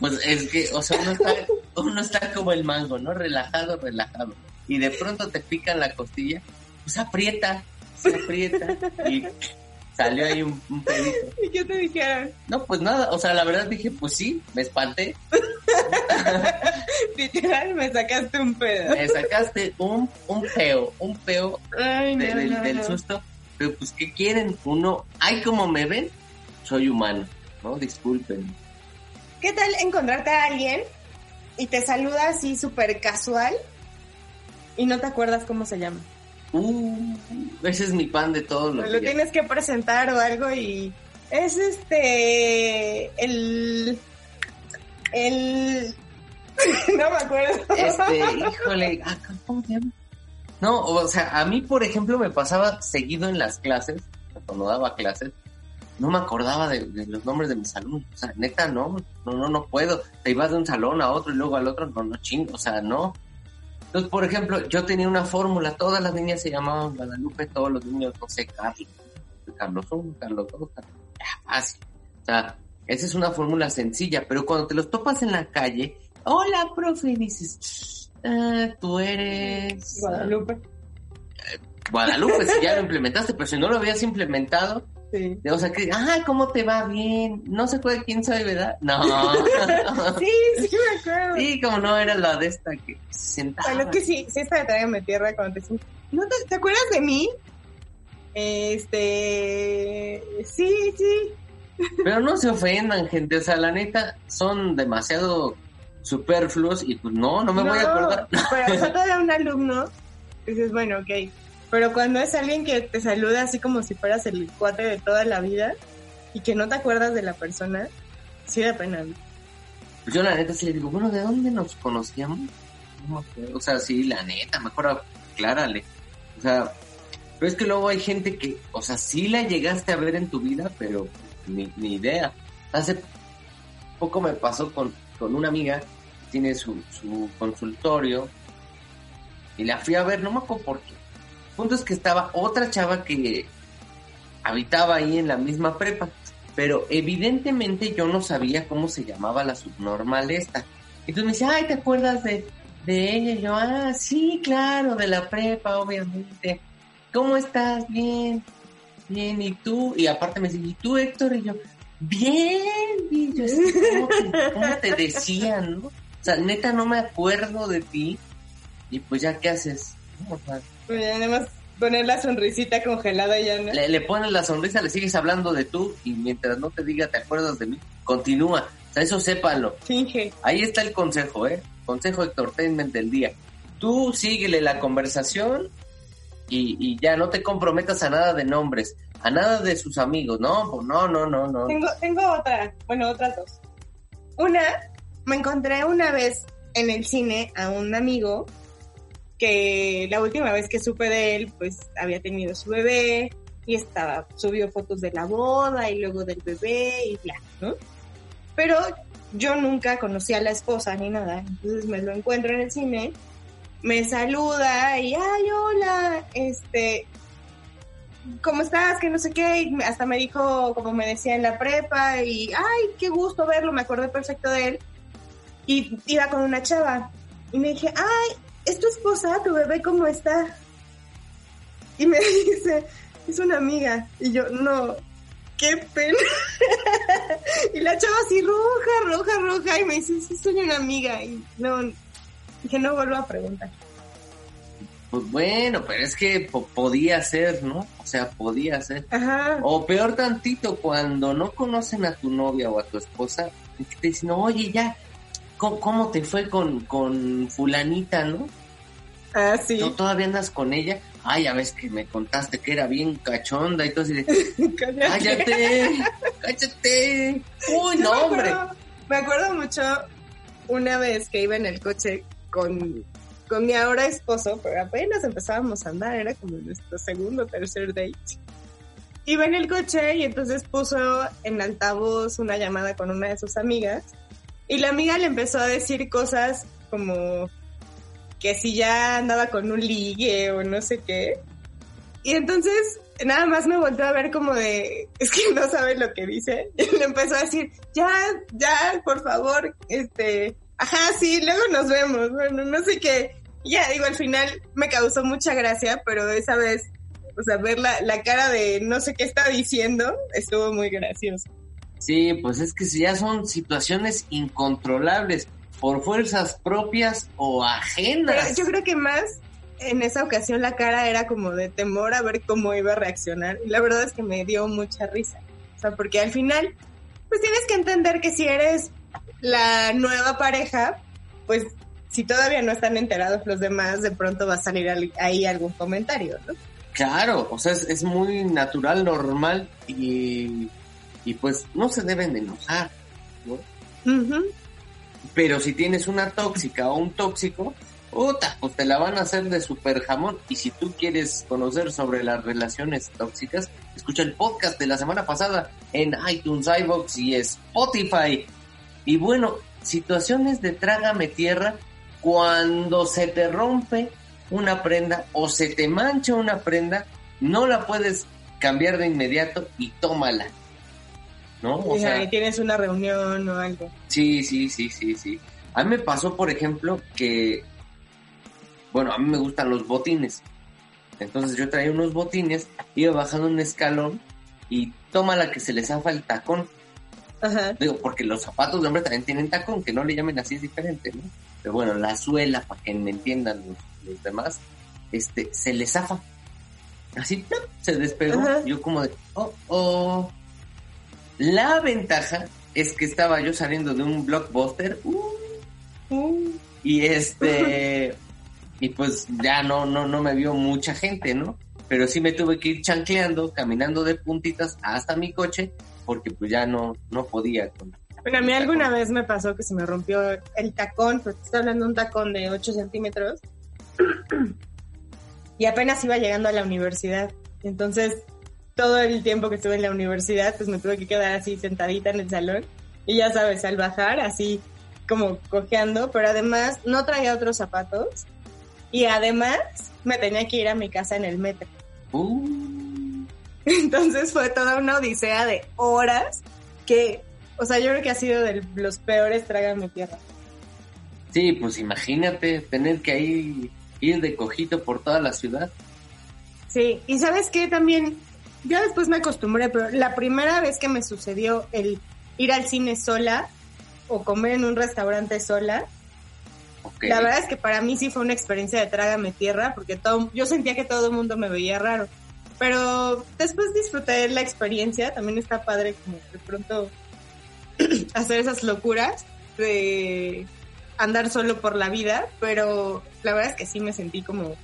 Pues es que, o sea, uno está, uno está como el mango, ¿no? Relajado, relajado. Y de pronto te pican la costilla, pues aprieta, se aprieta y salió ahí un, un pedito. ¿Y qué te dijeron? No, pues nada, o sea, la verdad dije, pues sí, me espanté. Literal, me sacaste un pedo. Me sacaste un, un peo, un peo Ay, no, de- del, no, del susto. Pero pues, ¿qué quieren? Uno, ay, como me ven, soy humano, ¿no? Disculpen. ¿Qué tal encontrarte a alguien y te saluda así súper casual y no te acuerdas cómo se llama? Uh, ese es mi pan de todos los Lo días. tienes que presentar o algo y es este el el no me acuerdo. Este, híjole, ¿cómo se llama? No, o sea, a mí, por ejemplo, me pasaba seguido en las clases, cuando daba clases, no me acordaba de, los nombres de mis alumnos. O sea, neta, no, no, no, no puedo. Te ibas de un salón a otro y luego al otro, no, no chingo, o sea, no. Entonces, por ejemplo, yo tenía una fórmula, todas las niñas se llamaban Guadalupe, todos los niños, no sé, Carlos, Carlos 1, Carlos 2, ya, fácil. O sea, esa es una fórmula sencilla, pero cuando te los topas en la calle, hola, profe, y dices, ah, tú eres... Guadalupe. Guadalupe, si ya lo implementaste, pero si no lo habías implementado, Sí. o sea, que, ah, ¿cómo te va bien? No se acuerda quién soy, ¿verdad? No. Sí, sí me acuerdo. Sí, como no era la de esta que se sentaba. Bueno, es que sí, sí está de trágame tierra cuando te dicen, ¿no te, ¿te acuerdas de mí? Este, sí, sí. Pero no se ofendan, gente. O sea, la neta, son demasiado superfluos y pues no, no me voy a acordar. Pero o sea, todavía un alumno, dices, bueno, ok. Pero cuando es alguien que te saluda así como si fueras el cuate de toda la vida y que no te acuerdas de la persona, sí da pena. Pues yo la neta sí le digo, bueno, ¿de dónde nos conocíamos? No. O sea, sí, la neta, mejor aclárale. O sea, pero es que luego hay gente que, o sea, sí la llegaste a ver en tu vida, pero ni, ni idea. Hace poco me pasó con, con una amiga, tiene su, su consultorio, y la fui a ver, no me acuerdo por qué. El punto es que estaba otra chava que habitaba ahí en la misma prepa, pero evidentemente yo no sabía cómo se llamaba la subnormal esta. Entonces me decía, ay, ¿te acuerdas de, de ella? Y yo, ah, sí, claro, de la prepa, obviamente. ¿Cómo estás? Bien, bien, ¿y tú? Y aparte me dice, ¿y tú, Héctor? Y yo, bien, y yo, ¿cómo te, cómo decían, no? O sea, neta, no me acuerdo de ti. Y pues ya, ¿qué haces? No, o sea, Pues ya nada más poner la sonrisita congelada ya, ¿no? le, le pones la sonrisa, le sigues hablando de tú y mientras no te diga te acuerdas de mí, continúa. O sea, eso sépanlo. Finge. Ahí está el consejo, ¿eh? Consejo Entertainment del día. Tú síguele la conversación y, y ya no te comprometas a nada de nombres, a nada de sus amigos, ¿no? Pues no, no, no, no. Tengo, tengo otra, bueno, otras dos. Una, me encontré una vez en el cine a un amigo que la última vez que supe de él, pues había tenido su bebé y estaba, subió fotos de la boda y luego del bebé y bla, ¿no? Pero yo nunca conocí a la esposa ni nada, entonces me lo encuentro en el cine, me saluda y, ay, hola, este, ¿cómo estás? Que no sé qué, y hasta me dijo, como me decía en la prepa, y, ay, qué gusto verlo, me acordé perfecto de él, y iba con una chava, y me dije, ay, ¿es tu esposa? ¿Tu bebé cómo está? Y me dice, es una amiga, y yo, no, qué pena. y la chava así roja, roja, roja, y me dice, sí, soy una amiga, y no, dije, no vuelvo a preguntar. Pues bueno, pero es que po- podía ser, ¿no? O sea, podía ser. Ajá. O peor tantito, cuando no conocen a tu novia o a tu esposa, te dicen, oye, ya, ¿cómo, cómo te fue con, con fulanita, no? Ah, sí. ¿Tú todavía andas con ella? Ay, ya ves que me contaste que era bien cachonda y todo así de, cállate, cállate. Uy, no, me hombre. acuerdo- Me acuerdo mucho una vez que iba en el coche con, con mi ahora esposo, pero apenas empezábamos a andar, era como nuestro segundo o tercer date. Iba en el coche y entonces puso en altavoz una llamada con una de sus amigas y la amiga le empezó a decir cosas como que si ya andaba con un ligue o no sé qué. Y entonces nada más me volteó a ver como de, es que no sabe lo que dice. Y le empezó a decir, ya, ya, por favor, este, ajá, sí, luego nos vemos. Bueno, no sé qué. Ya, digo, al final me causó mucha gracia, pero esa vez, o sea, ver la, la cara de no sé qué está diciendo, estuvo muy gracioso. Sí, pues es que si ya son situaciones incontrolables por fuerzas propias o Pero ajenas. yo creo que más en esa ocasión la cara era como de temor a ver cómo iba a reaccionar. Y la verdad es que me dio mucha risa. O sea, porque al final, pues tienes que entender que si eres la nueva pareja, pues si todavía no están enterados los demás, de pronto va a salir al- ahí algún comentario, ¿no? Claro, o sea, es, es muy natural, normal y, y pues no se deben de enojar, ¿no? Pero si tienes una tóxica o un tóxico, puta, pues te la van a hacer de super jamón. Y si tú quieres conocer sobre las relaciones tóxicas, escucha el podcast de la semana pasada en iTunes, iVoox y Spotify. Y bueno, situaciones de trágame tierra, cuando se te rompe una prenda o se te mancha una prenda, no la puedes cambiar de inmediato y tómala. ¿No? O Y sea, ahí tienes una reunión o algo. Sí, sí, sí, sí, sí. A mí me pasó, por ejemplo, que, bueno, a mí me gustan los botines. Entonces yo traía unos botines, iba bajando un escalón y toma la que se le zafa el tacón. Ajá. Digo, porque los zapatos de hombre también tienen tacón, que no le llamen así es diferente, ¿no? Pero bueno, la suela, para que me entiendan los, los demás, este, se le zafa. Así, ¡plop! se despegó. Ajá. Yo como de, oh, oh. La ventaja es que estaba yo saliendo de un blockbuster, uh, Uh, y este, y pues ya no, no, no me vio mucha gente, ¿no? Pero sí me tuve que ir chancleando, caminando de puntitas hasta mi coche, porque pues ya no, no podía con, Bueno, a mí alguna vez me pasó que se me rompió el tacón, porque estoy hablando de un tacón de 8 centímetros. Y apenas iba llegando a la universidad. Entonces, todo el tiempo que estuve en la universidad, pues me tuve que quedar así sentadita en el salón. Y ya sabes, al bajar, así como cojeando, pero además no traía otros zapatos. Y además me tenía que ir a mi casa en el metro. Uh, Entonces fue toda una odisea de horas que, o sea, yo creo que ha sido de los peores trágame tierra. sí, pues imagínate tener que ahí ir de cojito por toda la ciudad. Sí, y sabes qué también, yo después me acostumbré, pero la primera vez que me sucedió el ir al cine sola o comer en un restaurante sola, la verdad es que para mí sí fue una experiencia de trágame tierra, porque todo, yo sentía que todo el mundo me veía raro. Pero después disfruté la experiencia, también está padre como de pronto hacer esas locuras de andar solo por la vida, pero la verdad es que sí me sentí como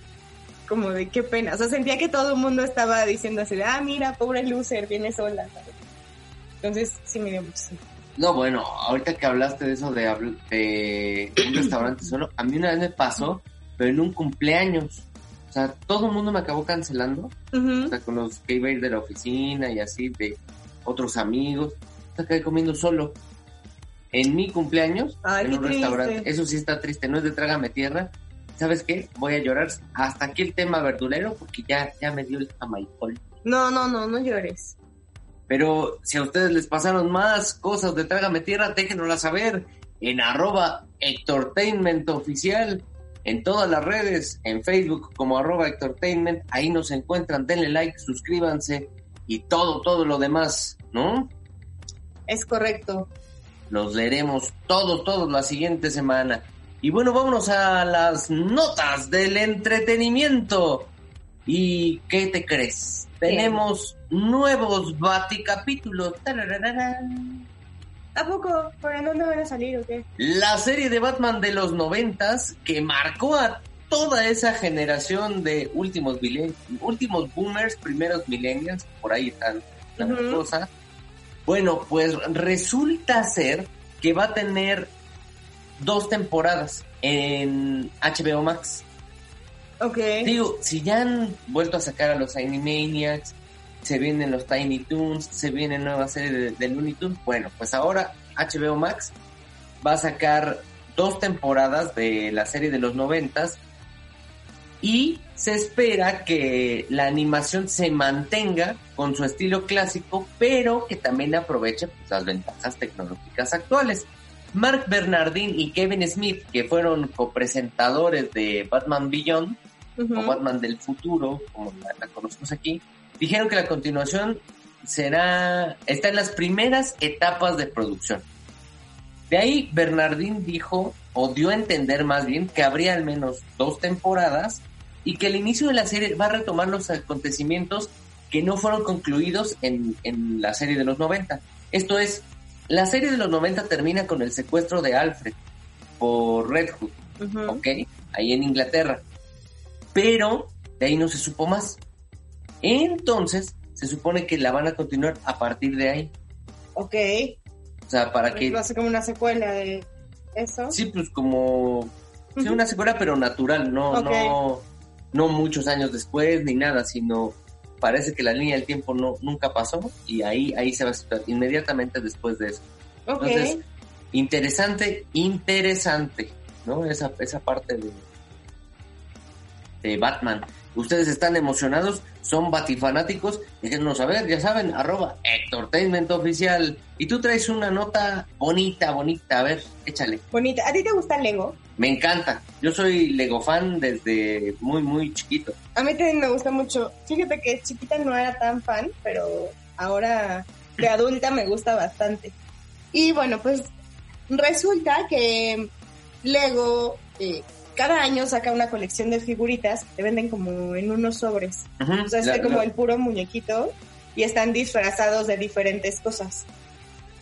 como de qué pena, o sea, sentía que todo el mundo estaba diciendo así de, ah, mira, pobre loser, viene sola. Entonces sí me dio muchísimo. No, bueno, ahorita que hablaste de eso de, de un restaurante solo, a mí una vez me pasó, pero en un cumpleaños. O sea, todo el mundo me acabó cancelando. Ujú. O sea, con los que iba a ir de la oficina y así, de otros amigos. O sea, acabé comiendo solo. En mi cumpleaños, Ay, en un triste. restaurante. Eso sí está triste, no es de trágame tierra. ¿Sabes qué? Voy a llorar hasta aquí el tema verdulero porque ya, ya me dio el jamaicol. No, no, no, no llores. Pero si a ustedes les pasaron más cosas de Trágame Tierra, déjenoslas saber en arroba Hectortainment Oficial, en todas las redes, en Facebook como arroba Hectortainment, ahí nos encuentran, denle like, suscríbanse y todo, todo lo demás, ¿no? Es correcto. Los leeremos todos, todos la siguiente semana. Y bueno, vámonos a las notas del entretenimiento. ¿Y qué te crees? Tenemos nuevos Baticapítulos. ¿A poco? ¿Por dónde van a salir o qué? La serie de Batman de los noventas que marcó a toda esa generación de últimos últimos boomers, primeros millennials, por ahí están la Ujú. cosa. Bueno, pues resulta ser que va a tener dos temporadas en HBO Max. Ok. Digo, si ya han vuelto a sacar a los Animaniacs, se vienen los Tiny Toons, se viene nueva serie de, de Looney Tunes, bueno, pues ahora HBO Max va a sacar dos temporadas de la serie de los noventas y se espera que la animación se mantenga con su estilo clásico, pero que también aproveche pues, las ventajas tecnológicas actuales. Mark Bernardin y Kevin Smith, que fueron copresentadores de Batman Beyond, o Batman del futuro, como la, la conocemos aquí, dijeron que la continuación será, está en las primeras etapas de producción. De ahí Bernardín dijo, o dio a entender más bien, que habría al menos dos temporadas y que el inicio de la serie va a retomar los acontecimientos que no fueron concluidos en, en la serie de los 90. Esto es, la serie de los 90 termina con el secuestro de Alfred por Red Hood. ¿ok? Ahí en Inglaterra. Pero de ahí no se supo más. Entonces, se supone que la van a continuar a partir de ahí. Ok. O sea, para que... Va a ser como una secuela de eso. Sí, pues como... Sí, una secuela, pero natural, no, no, no muchos años después ni nada, sino parece que la línea del tiempo no, nunca pasó y ahí, ahí se va a situar inmediatamente después de eso. Ok. Entonces, interesante, interesante. ¿no? Esa, esa parte de, de Batman. Ustedes están emocionados, son batifanáticos, déjenos saber, ya saben, arroba Hectortainment Oficial. Y tú traes una nota bonita, bonita, a ver, échale. Bonita. ¿A ti te gusta Lego? Me encanta, yo soy Lego fan desde muy, muy chiquito. A mí también me gusta mucho. Fíjate que chiquita no era tan fan, pero ahora de adulta me gusta bastante. Y bueno, pues resulta que Lego eh, cada año saca una colección de figuritas que te venden como en unos sobres. O sea, es la- como la- el puro muñequito y están disfrazados de diferentes cosas.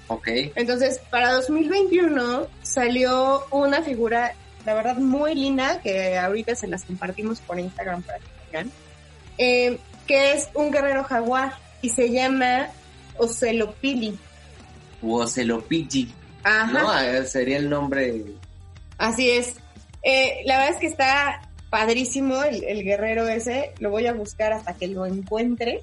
Ok, Entonces, para 2021 salió una figura, la verdad, muy linda, que ahorita se las compartimos por Instagram para que tengan, eh, que es un guerrero jaguar y se llama Ocelopili. Wozelopiji, Ajá. ¿no? Ah, Sería el nombre. Así es. Eh, la verdad es que está padrísimo el, el guerrero ese. Lo voy a buscar hasta que lo encuentre.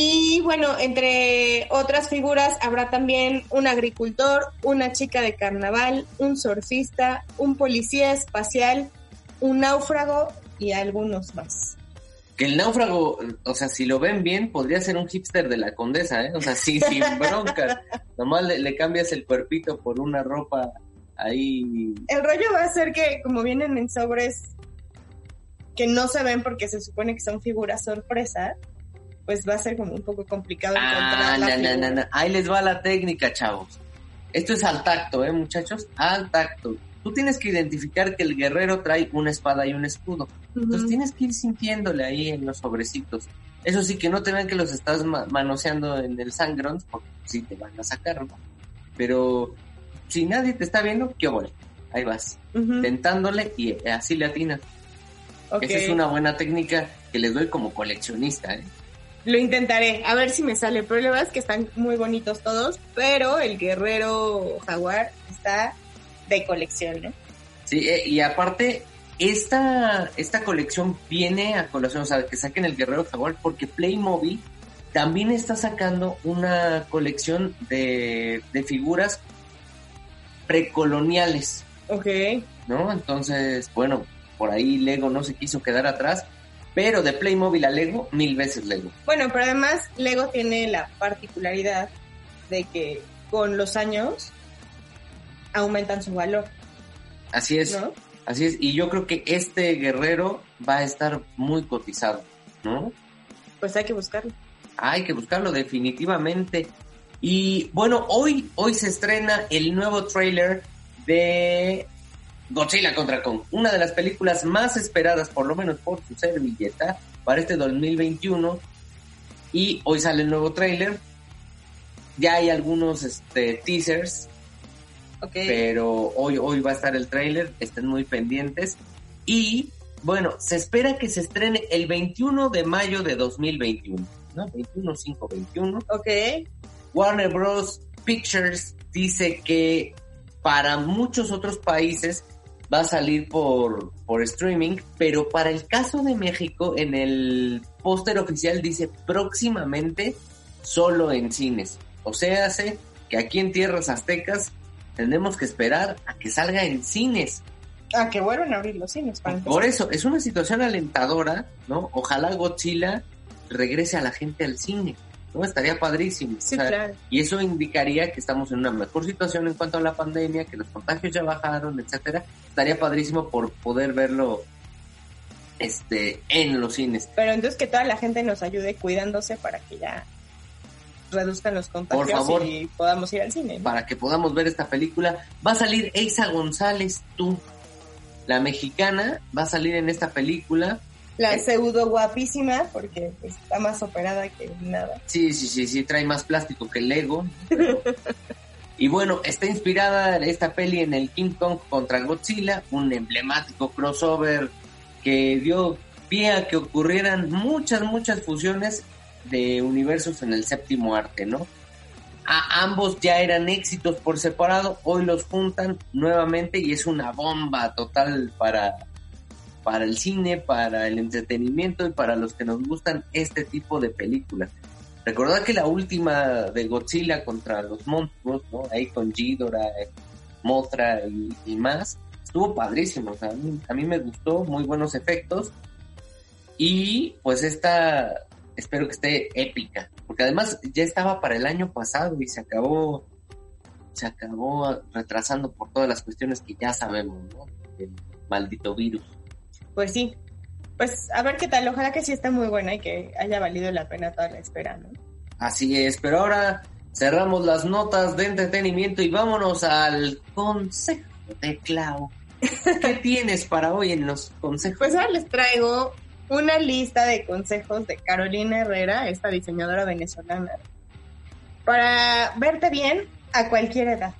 Y bueno, entre otras figuras habrá también un agricultor, una chica de carnaval, un surfista, un policía espacial, un náufrago y algunos más. Que el náufrago, o sea, si lo ven bien, podría ser un hipster de la condesa, ¿eh? O sea, sí, sin bronca. Nomás le, le cambias el cuerpito por una ropa ahí. El rollo va a ser que como vienen en sobres que no se ven porque se supone que son figuras sorpresa, pues va a ser como un poco complicado Ah, encontrar la na, figura. na, na. Ahí les va la técnica, chavos. Esto es al tacto, ¿eh, muchachos? Al tacto. Tú tienes que identificar que el guerrero trae una espada y un escudo. Entonces Ujú. tienes que ir sintiéndole ahí en los sobrecitos. Eso sí, que no te vean que los estás ma- manoseando en el sangrón, porque sí te van a sacar, ¿no? Pero si nadie te está viendo, qué bueno. Ahí vas, Ujú. tentándole y así le atinas. Ok. Esa es una buena técnica que les doy como coleccionista, ¿eh? Lo intentaré, a ver si me sale. El problema es que están muy bonitos todos, pero el guerrero jaguar está de colección, ¿no? Sí, eh, y aparte, esta, esta colección viene a colación, o sea, que saquen el Guerrero Jaguar, porque Playmobil también está sacando una colección de, de figuras precoloniales, Ok. ¿no? Entonces, bueno, por ahí Lego no se quiso quedar atrás, pero de Playmobil a Lego, mil veces Lego. Bueno, pero además Lego tiene la particularidad de que con los años aumentan su valor, Así es, ¿no? así es, y yo creo que este guerrero va a estar muy cotizado, ¿no? Pues hay que buscarlo. Hay que buscarlo definitivamente. Y bueno, hoy, hoy se estrena el nuevo tráiler de Godzilla contra Kong, una de las películas más esperadas, por lo menos por su servilleta, para este 2021. Y hoy sale el nuevo tráiler. Ya hay algunos este, teasers, Ok. pero hoy, hoy va a estar el tráiler, estén muy pendientes. Y bueno, se espera que se estrene el 21 de mayo de 2021, ¿no? 21, 5, 21. Ok. Warner Bros. Pictures dice que para muchos otros países va a salir por, por streaming, pero para el caso de México, en el póster oficial dice próximamente solo en cines. O sea, hace que aquí en Tierras Aztecas tendremos que esperar a que salga en cines. Ah, que vuelvan a abrir los cines para. Por eso, es una situación alentadora, ¿no? Ojalá Godzilla regrese a la gente al cine, ¿no? Estaría padrísimo. Sí, O sea, claro. y eso indicaría que estamos en una mejor situación en cuanto a la pandemia, que los contagios ya bajaron, etcétera. Estaría padrísimo por poder verlo este en los cines. Pero entonces que toda la gente nos ayude cuidándose para que ya reduzcan los contagios favor. y podamos ir al cine. ¿no? Para que podamos ver esta película. Va a salir Eiza González, tú, la mexicana, va a salir en esta película. La Eh. pseudo guapísima, porque está más operada que nada. Sí, sí, sí, sí, trae más plástico que Lego. pero- y bueno, está inspirada esta peli en el King Kong contra Godzilla, un emblemático crossover que dio pie a que ocurrieran muchas, muchas fusiones de universos en el séptimo arte, ¿no? A ambos ya eran éxitos por separado, hoy los juntan nuevamente y es una bomba total para, para el cine, para el entretenimiento y para los que nos gustan este tipo de películas. Recordad que la última de Godzilla contra los monstruos, ¿no? Ahí con Ghidorah, Mothra y, y más, estuvo padrísimo, o sea, a mí, a mí me gustó, muy buenos efectos. Y pues esta, espero que esté épica, porque además ya estaba para el año pasado y se acabó, se acabó retrasando por todas las cuestiones que ya sabemos, ¿no? El maldito virus. Pues sí. Pues a ver qué tal. Ojalá que sí esté muy buena y que haya valido la pena toda la espera, ¿no? Así es, pero ahora cerramos las notas de entretenimiento y vámonos al consejo de Clau. ¿Qué tienes para hoy en los consejos? Pues ahora les traigo una lista de consejos de Carolina Herrera, esta diseñadora venezolana, para verte bien a cualquier edad.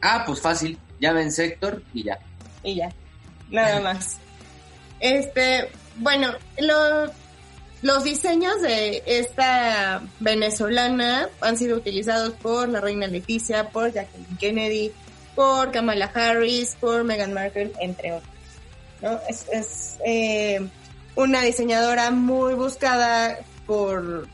Ah, pues fácil. Llamen Sector y ya. Y ya, nada más. Este, bueno, lo- los diseños de esta venezolana han sido utilizados por la reina Leticia, por Jacqueline Kennedy, por Kamala Harris, por Meghan Markle, entre otros. ¿no? Es, es, eh, una diseñadora muy buscada por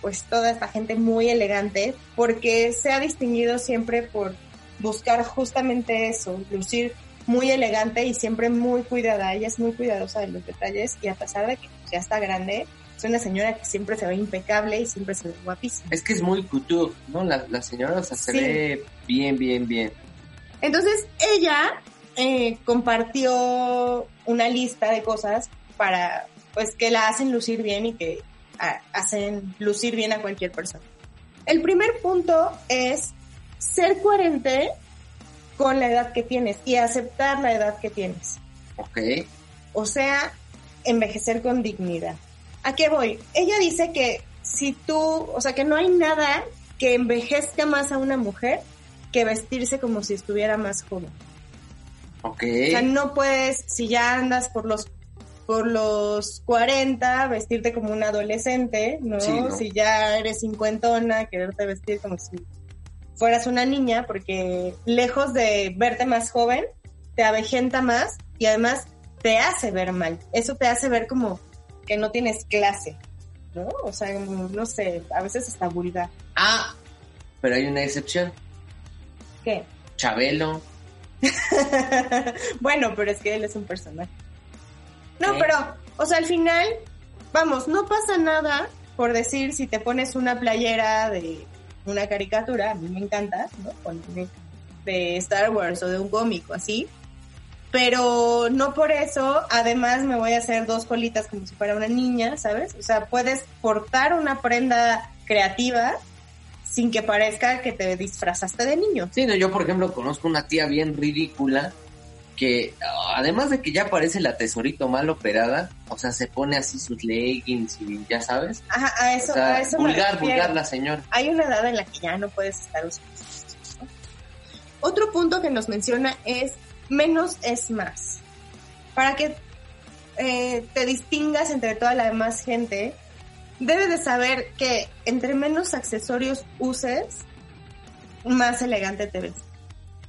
pues toda esta gente muy elegante, porque se ha distinguido siempre por buscar justamente eso, lucir muy elegante y siempre muy cuidada. Ella es muy cuidadosa de los detalles y a pesar de que ya está grande, es una señora que siempre se ve impecable y siempre se ve guapísima. Es que es muy couture, ¿no? La, la señora o sea, se Sí. ve bien, bien, bien. Entonces ella eh, compartió una lista de cosas para, pues, que la hacen lucir bien y que a- hacen lucir bien a cualquier persona. El primer punto es ser coherente con la edad que tienes y aceptar la edad que tienes. Ok. O sea, envejecer con dignidad. ¿A qué voy? Ella dice que si tú, o sea, que no hay nada que envejezca más a una mujer que vestirse como si estuviera más joven. Ok. O sea, no puedes, si ya andas por los por los 40, vestirte como un adolescente, ¿no? Sí, ¿no? Si ya eres cincuentona, quererte vestir como si fueras una niña, porque lejos de verte más joven, te avejenta más y además te hace ver mal. Eso te hace ver como que no tienes clase, ¿no? O sea, no sé, a veces hasta vulgar. Ah, pero hay una excepción. ¿Qué? Chabelo. bueno, pero es que él es un personaje. No, pero, o sea, al final, vamos, no pasa nada por decir si te pones una playera de una caricatura, a mí me encanta, ¿no? De Star Wars o de un cómic así. Pero no por eso, además me voy a hacer dos colitas como si fuera una niña, ¿sabes? O sea, puedes portar una prenda creativa sin que parezca que te disfrazaste de niño. Sí, no, yo por ejemplo conozco una tía bien ridícula que además de que ya parece la tesorito mal operada, o sea, se pone así sus leggings y ya sabes. Ajá, a eso, o sea, a eso vulgar, vulgar la señora. hay una edad en la que ya no puedes estar usando. ¿no? Otro punto que nos menciona es menos es más. Para que eh, te distingas entre toda la demás gente, debes de saber que entre menos accesorios uses, más elegante te ves.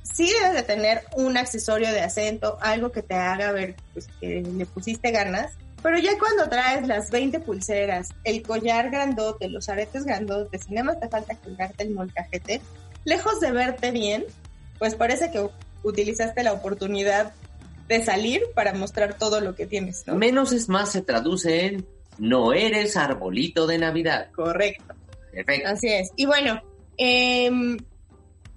Sí debes de tener un accesorio de acento, algo que te haga ver pues, que le pusiste ganas, pero ya cuando traes las 20 pulseras, el collar grandote, los aretes grandotes, y nada más te falta colgarte el molcajete, lejos de verte bien, pues parece que utilizaste la oportunidad de salir para mostrar todo lo que tienes, ¿no? Menos es más se traduce en no eres arbolito de Navidad. Correcto. Perfecto. Así es. Y bueno, em,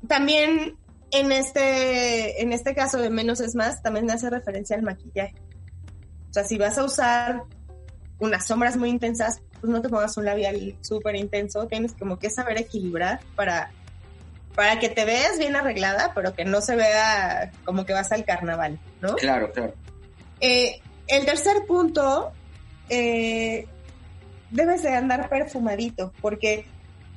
también en este, en este caso de menos es más, también hace referencia al maquillaje. O sea, si vas a usar unas sombras muy intensas, pues no te pongas un labial súper intenso, tienes como que saber equilibrar para, para que te veas bien arreglada, pero que no se vea como que vas al carnaval, ¿no? Claro, claro. Eh, el tercer punto, eh, debes de andar perfumadito, porque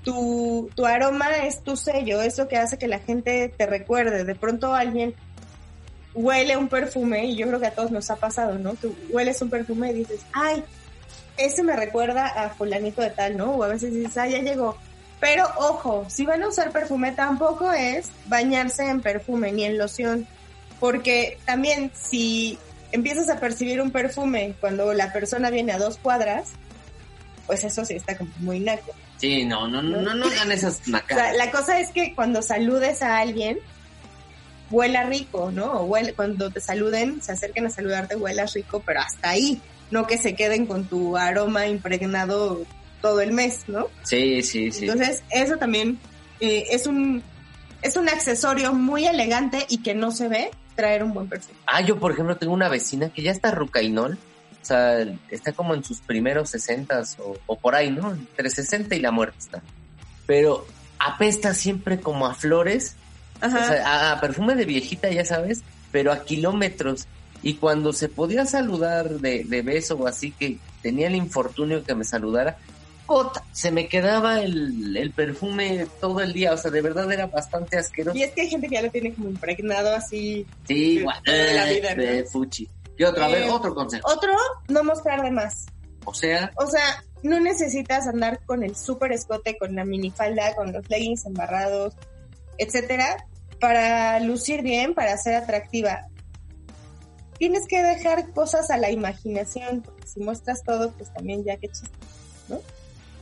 tu, tu aroma es tu sello, es lo que hace que la gente te recuerde. De pronto alguien huele un perfume, y yo creo que a todos nos ha pasado, ¿no? Que hueles un perfume y dices, ay, ese me recuerda a fulanito de tal, ¿no? O a veces dices, ay, ya llegó. Pero ojo, si van a usar perfume, tampoco es bañarse en perfume ni en loción, porque también si empiezas a percibir un perfume cuando la persona viene a dos cuadras, pues eso sí está como muy naco. Sí, no, no, no, no, no hagan esas O sea, la cosa es que cuando saludes a alguien, huela rico, ¿no? O huele, cuando te saluden, se acerquen a saludarte, huelas rico, pero hasta ahí, no que se queden con tu aroma impregnado todo el mes, ¿no? Sí, sí, sí. Entonces, eso también eh, es un es un accesorio muy elegante y que no se ve traer un buen perfume. Ah, yo por ejemplo tengo una vecina que ya está rucainol, o sea, está como en sus primeros sesentas o, o por ahí, ¿no? Entre 60 y la muerte está. Pero apesta siempre como a flores, Ajá. o sea, a, perfume de viejita, ya sabes, pero a kilómetros. Y cuando se podía saludar de, de beso o así, que tenía el infortunio que me saludara, ¡ota! se me quedaba el, el perfume todo el día, o sea, de verdad era bastante asqueroso. y es que hay gente que ya lo tiene como impregnado así. Sí, de la vida, eh, ¿no? de fuchi. Y otro, a ver, Eh, otro consejo. Otro, no mostrar de más. O sea, O sea, no necesitas andar con el super escote, con la minifalda, con los leggings embarrados, etcétera, para lucir bien, para ser atractiva. Tienes que dejar cosas a la imaginación, porque si muestras todo, pues también ya que chiste.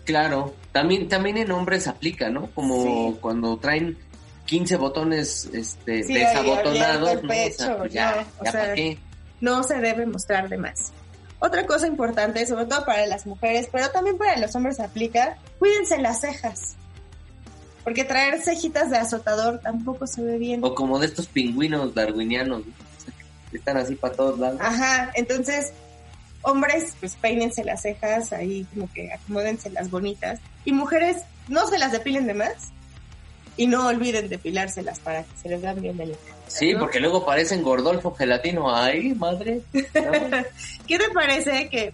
claro, también, también en hombres aplica, ¿no? Como Sí. cuando traen 15 botones este, Sí, desabotonados, ¿no? O sea, pues ya, no, o ya sea, para qué. No se debe mostrar de más. Otra cosa importante, sobre todo para las mujeres, pero también para los hombres aplica, cuídense las cejas. Porque traer cejitas de azotador tampoco se ve bien. O como de estos pingüinos darwinianos, ¿no? O sea, que están así para todos lados. Ajá, entonces, hombres, pues peínense las cejas, ahí como que acomódense las bonitas. Y mujeres, no se las depilen de más. Y no olviden depilárselas para que se les vean bien bonitas. Sí, ¿no? porque luego parecen Gordolfo Gelatino. Ay, madre. ¿Qué te parece que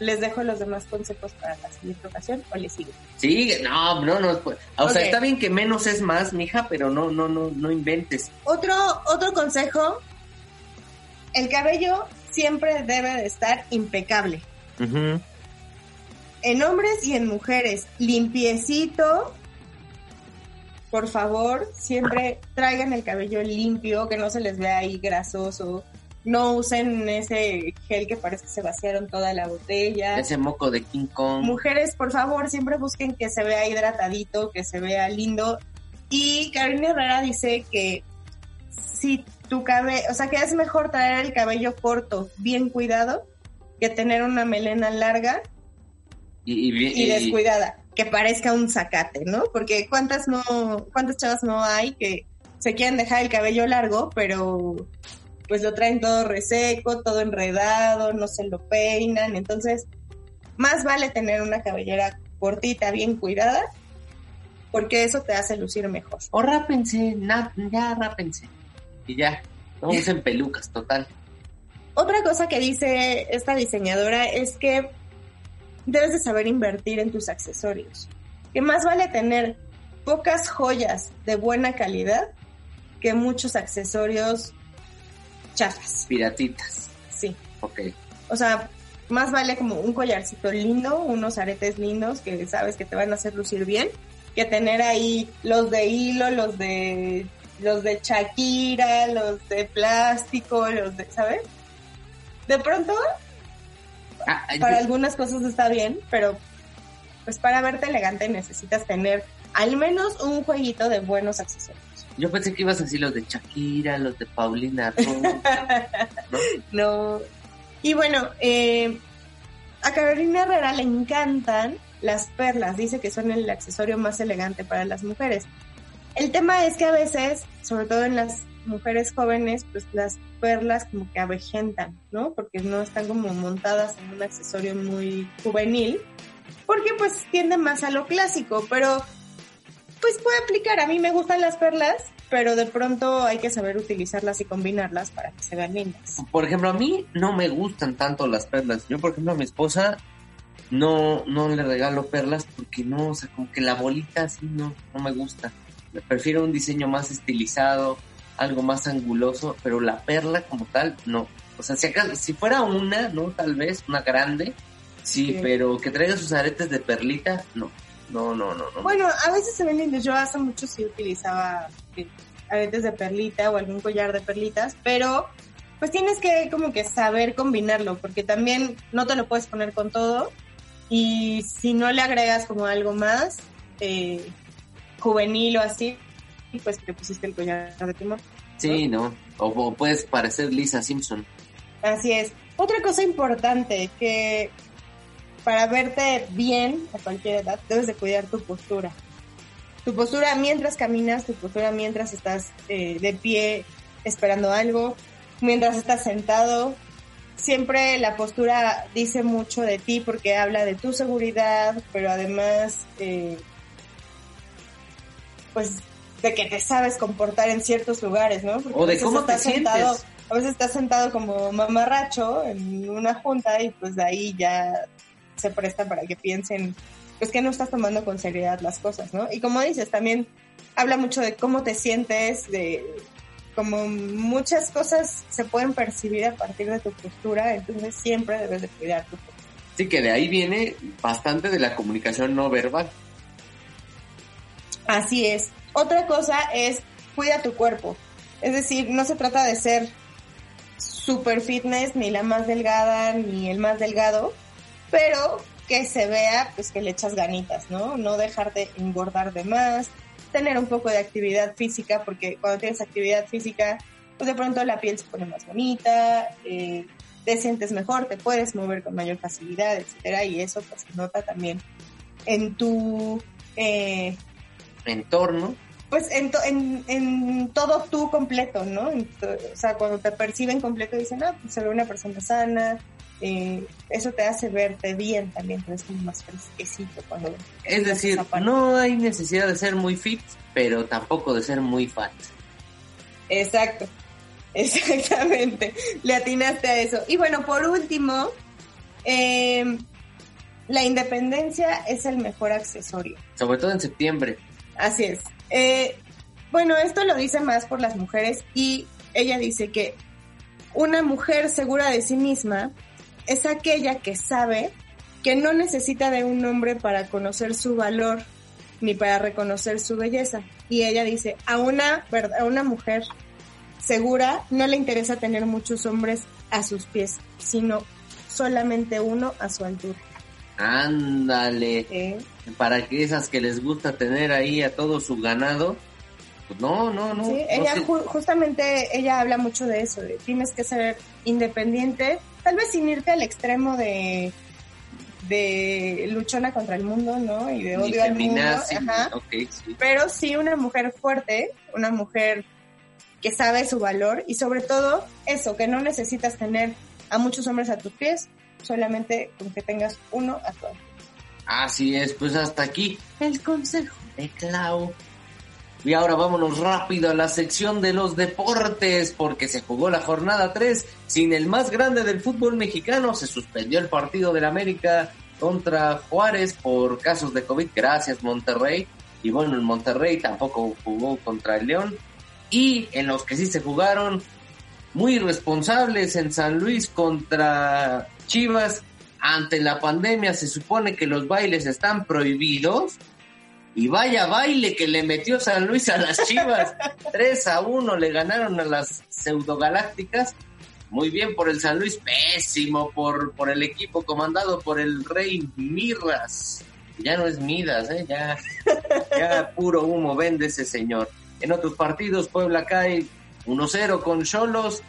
les dejo los demás consejos para la siguiente ocasión o les sigo? Sí, no, no, no. pues, O sea, está bien que menos es más, mija, pero no, no, no, no inventes. Otro, otro consejo, el cabello siempre debe de estar impecable. En hombres y en mujeres, limpiecito. Por favor, siempre traigan el cabello limpio, que no se les vea ahí grasoso. No usen ese gel que parece que se vaciaron toda la botella. Ese moco de King Kong. Mujeres, por favor, siempre busquen que se vea hidratadito, que se vea lindo. Y Karina Herrera dice que si tu cabello, o sea, que es mejor traer el cabello corto, bien cuidado, que tener una melena larga Y, y, y descuidada, que parezca un zacate, ¿no? Porque cuántas no, cuántas chavas no hay que se quieren dejar el cabello largo, pero pues lo traen todo reseco, todo enredado, no se lo peinan, entonces más vale tener una cabellera cortita, bien cuidada, porque eso te hace lucir mejor. O rápense, na- ya rápense. Y ya, no usen pelucas, total. Otra cosa que dice esta diseñadora es que debes de saber invertir en tus accesorios. Que más vale tener pocas joyas de buena calidad que muchos accesorios chafas. Piratitas. Sí. Ok. O sea, más vale como un collarcito lindo, unos aretes lindos que sabes que te van a hacer lucir bien, que tener ahí los de hilo, los de los de Shakira, los de plástico, los de, ¿sabes? De pronto Ah, para yo- algunas cosas está bien, pero pues para verte elegante necesitas tener al menos un jueguito de buenos accesorios. Yo pensé que ibas a decir los de Shakira, los de Paulina. No. Y bueno, eh, a Carolina Herrera le encantan las perlas. Dice que son el accesorio más elegante para las mujeres. El tema es que a veces, sobre todo en las mujeres jóvenes, pues las perlas como que avejentan, ¿no? Porque no están como montadas en un accesorio muy juvenil. Porque pues tienden más a lo clásico, pero pues puede aplicar. A mí me gustan las perlas, pero de pronto hay que saber utilizarlas y combinarlas para que se vean lindas. Por ejemplo, a mí no me gustan tanto las perlas. Yo, por ejemplo, a mi esposa no, no le regalo perlas porque no, o sea, como que la bolita así no, no me gusta. Prefiero un diseño más estilizado, algo más anguloso, pero la perla como tal, no. O sea, si, acaso, si fuera una, ¿no? Tal vez, una grande, sí, Sí. pero que traiga sus aretes de perlita, no. No, no, no, no. Bueno, a veces se ven lindos. Yo hace mucho sí utilizaba eh, aretes de perlita o algún collar de perlitas, pero pues tienes que como que saber combinarlo, porque también no te lo puedes poner con todo y si no le agregas como algo más eh, juvenil o así, pues te pusiste el collar de timón. Sí, ¿no? O, o puedes parecer Lisa Simpson. Así es. Otra cosa importante que para verte bien a cualquier edad debes de cuidar tu postura. Tu postura mientras caminas, tu postura mientras estás eh, de pie esperando algo, mientras estás sentado. Siempre la postura dice mucho de ti porque habla de tu seguridad, pero además, eh, pues, de que te sabes comportar en ciertos lugares, ¿no? Porque O de cómo te estás sentado- sientes. a veces estás sentado como mamarracho en una junta y pues de ahí ya se presta para que piensen pues que no estás tomando con seriedad las cosas, ¿no? Y como dices, también habla mucho de cómo te sientes, de como muchas cosas se pueden percibir a partir de tu postura, entonces siempre debes de cuidar tu postura. Sí, que de ahí viene bastante de la comunicación no verbal. Así es. Otra cosa es cuida tu cuerpo. Es decir, no se trata de ser super fitness, ni la más delgada, ni el más delgado, pero que se vea pues que le echas ganitas, ¿no? No dejar de engordar de más, tener un poco de actividad física, porque cuando tienes actividad física, pues de pronto la piel se pone más bonita, eh, te sientes mejor, te puedes mover con mayor facilidad, etcétera, y eso pues se nota también en tu eh, Entorno. pues en, to- en, en todo tú completo, ¿no? En to- o sea, cuando te perciben completo dicen, ah, pues se ve una persona sana, eh, eso te hace verte bien también, te ves más fresquecito cuando... Es decir, no hay necesidad de ser muy fit, pero tampoco de ser muy fat. Exacto, exactamente, le atinaste a eso. Y bueno, por último, eh, la independencia es el mejor accesorio. Sobre todo en septiembre. Así es. Eh, bueno, esto lo dice más por las mujeres y ella dice que una mujer segura de sí misma es aquella que sabe que no necesita de un hombre para conocer su valor ni para reconocer su belleza. Y ella dice, a una, a una mujer segura no le interesa tener muchos hombres a sus pies, sino solamente uno a su altura. Ándale. ¿eh? Para que esas que les gusta tener ahí a todo su ganado. Pues no, no, no. Sí, no ella ju- justamente ella habla mucho de eso, de tienes que ser independiente, tal vez sin irte al extremo de de luchona contra el mundo, ¿no? Y de odio al mundo, ajá. sí. Pero sí una mujer fuerte, una mujer que sabe su valor y sobre todo eso, que no necesitas tener a muchos hombres a tus pies, solamente con que tengas uno a tu. Así es, pues hasta aquí el consejo de Clau. Y ahora vámonos rápido a la sección de los deportes, porque se jugó la jornada 3 sin el más grande del fútbol mexicano. Se suspendió el partido del América contra Juárez por casos de COVID. Gracias, Monterrey. Y bueno, el Monterrey tampoco jugó contra el León. Y en los que sí se jugaron, muy irresponsables en San Luis contra Chivas. Ante la pandemia se supone que los bailes están prohibidos. Y vaya baile que le metió San Luis a las Chivas. 3 a 1 le ganaron a las pseudogalácticas. Muy bien por el San Luis, pésimo por, por el equipo comandado por el Rey Mirras. Ya no es Midas, ¿eh? ya, ya puro humo vende ese señor. En otros partidos, Puebla cae 1-0 con Cholos.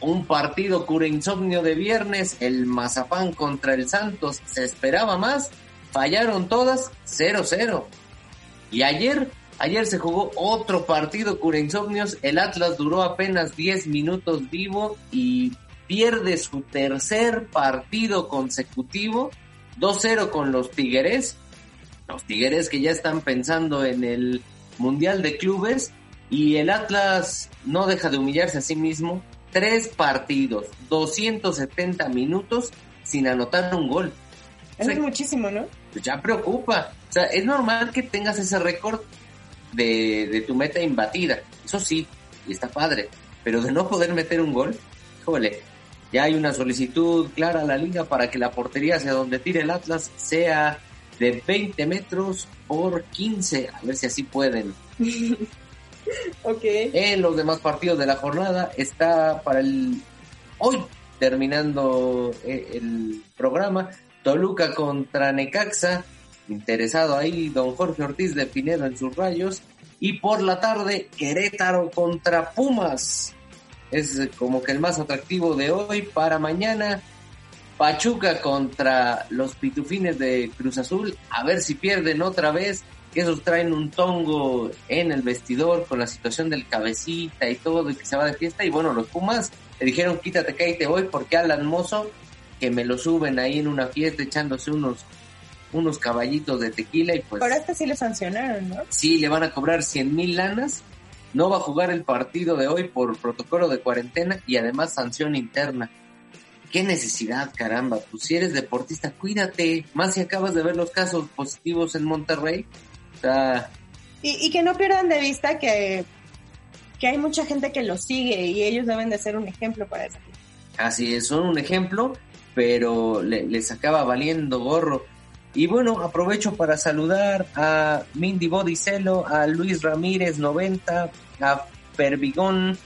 Un partido cura insomnio de viernes, el Mazapán contra el Santos. Se esperaba más, fallaron todas, 0-0. Y ayer, ayer se jugó otro partido cura insomnios. El Atlas duró apenas 10 minutos vivo y pierde su tercer partido consecutivo. 2-0 con los Tigres. Los Tigres que ya están pensando en el Mundial de Clubes. Y el Atlas no deja de humillarse a sí mismo. Tres partidos, 270 minutos sin anotar un gol. Es muchísimo, ¿no? Pues ya preocupa. O sea, es normal que tengas ese récord de, de tu meta imbatida. Eso sí, y está padre. Pero de no poder meter un gol, híjole, ya hay una solicitud clara a la liga para que la portería hacia donde tire el Atlas sea de 20 metros por 15. A ver si así pueden. Ok. En los demás partidos de la jornada está para el hoy terminando eh, el programa Toluca contra Necaxa interesado ahí don Jorge Ortiz de Pinedo en sus rayos. Y por la tarde, Querétaro contra Pumas. Es como que el más atractivo de hoy para mañana. Pachuca contra los Pitufines de Cruz Azul. A ver si pierden otra vez. Que esos traen un tongo en el vestidor con la situación del cabecita y todo, y que se va de fiesta. Y bueno, los Pumas le dijeron quítate que ahí te voy porque Alan Mozo, que me lo suben ahí en una fiesta echándose unos unos caballitos de tequila y pues... Pero este sí le sancionaron, ¿no? Sí, le van a cobrar 100 mil lanas. No va a jugar el partido de hoy por protocolo de cuarentena y además sanción interna. Qué necesidad, caramba. Pues si eres deportista, cuídate. Más si acabas de ver los casos positivos en Monterrey. O sea... Y, y que no pierdan de vista que, que hay mucha gente que lo sigue y ellos deben de ser un ejemplo para eso. Así es, son un ejemplo, pero le, les acaba valiendo gorro. Y bueno, aprovecho para saludar a Mindy Bodicelo, a Luis Ramírez 90, a Pervigón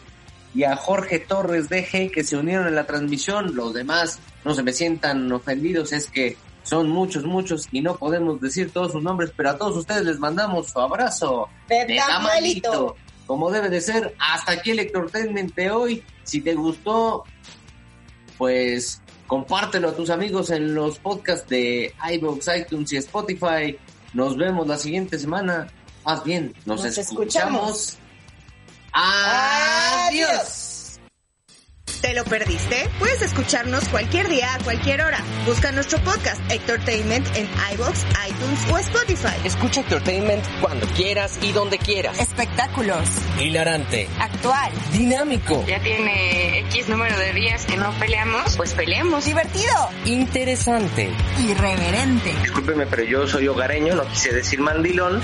y a Jorge Torres DG que se unieron en la transmisión. Los demás no se me sientan ofendidos, es que son muchos, muchos y no podemos decir todos sus nombres, pero a todos ustedes les mandamos su abrazo de, de tamalito. tamalito. Como debe de ser, hasta aquí el de hoy. Si te gustó, pues compártelo a tus amigos en los podcasts de iVoox, iTunes y Spotify. Nos vemos la siguiente semana. Más bien, nos, Nos escuchamos. escuchamos. Adiós. ¿Te lo perdiste? Puedes escucharnos cualquier día a cualquier hora. Busca nuestro podcast Entertainment en iBox, iTunes o Spotify. Escucha Entertainment cuando quieras y donde quieras. Espectáculos. Hilarante. Actual. Dinámico. Ya tiene X número de días que no peleamos, pues peleemos. Divertido. Interesante. Irreverente. Discúlpeme, pero yo soy hogareño, no quise decir mandilón.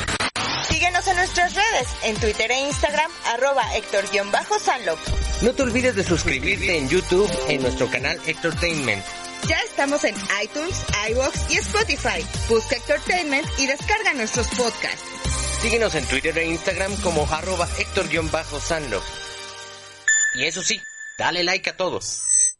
Síguenos en nuestras redes, en Twitter e Instagram, arroba Héctor-Sanlop. No te olvides de suscribirte en YouTube en nuestro canal Entertainment. Ya estamos en iTunes, iVoox y Spotify. Busca Entertainment y descarga nuestros podcasts. Síguenos en Twitter e Instagram como arroba Héctor-Sanlop. Y eso sí, dale like a todos.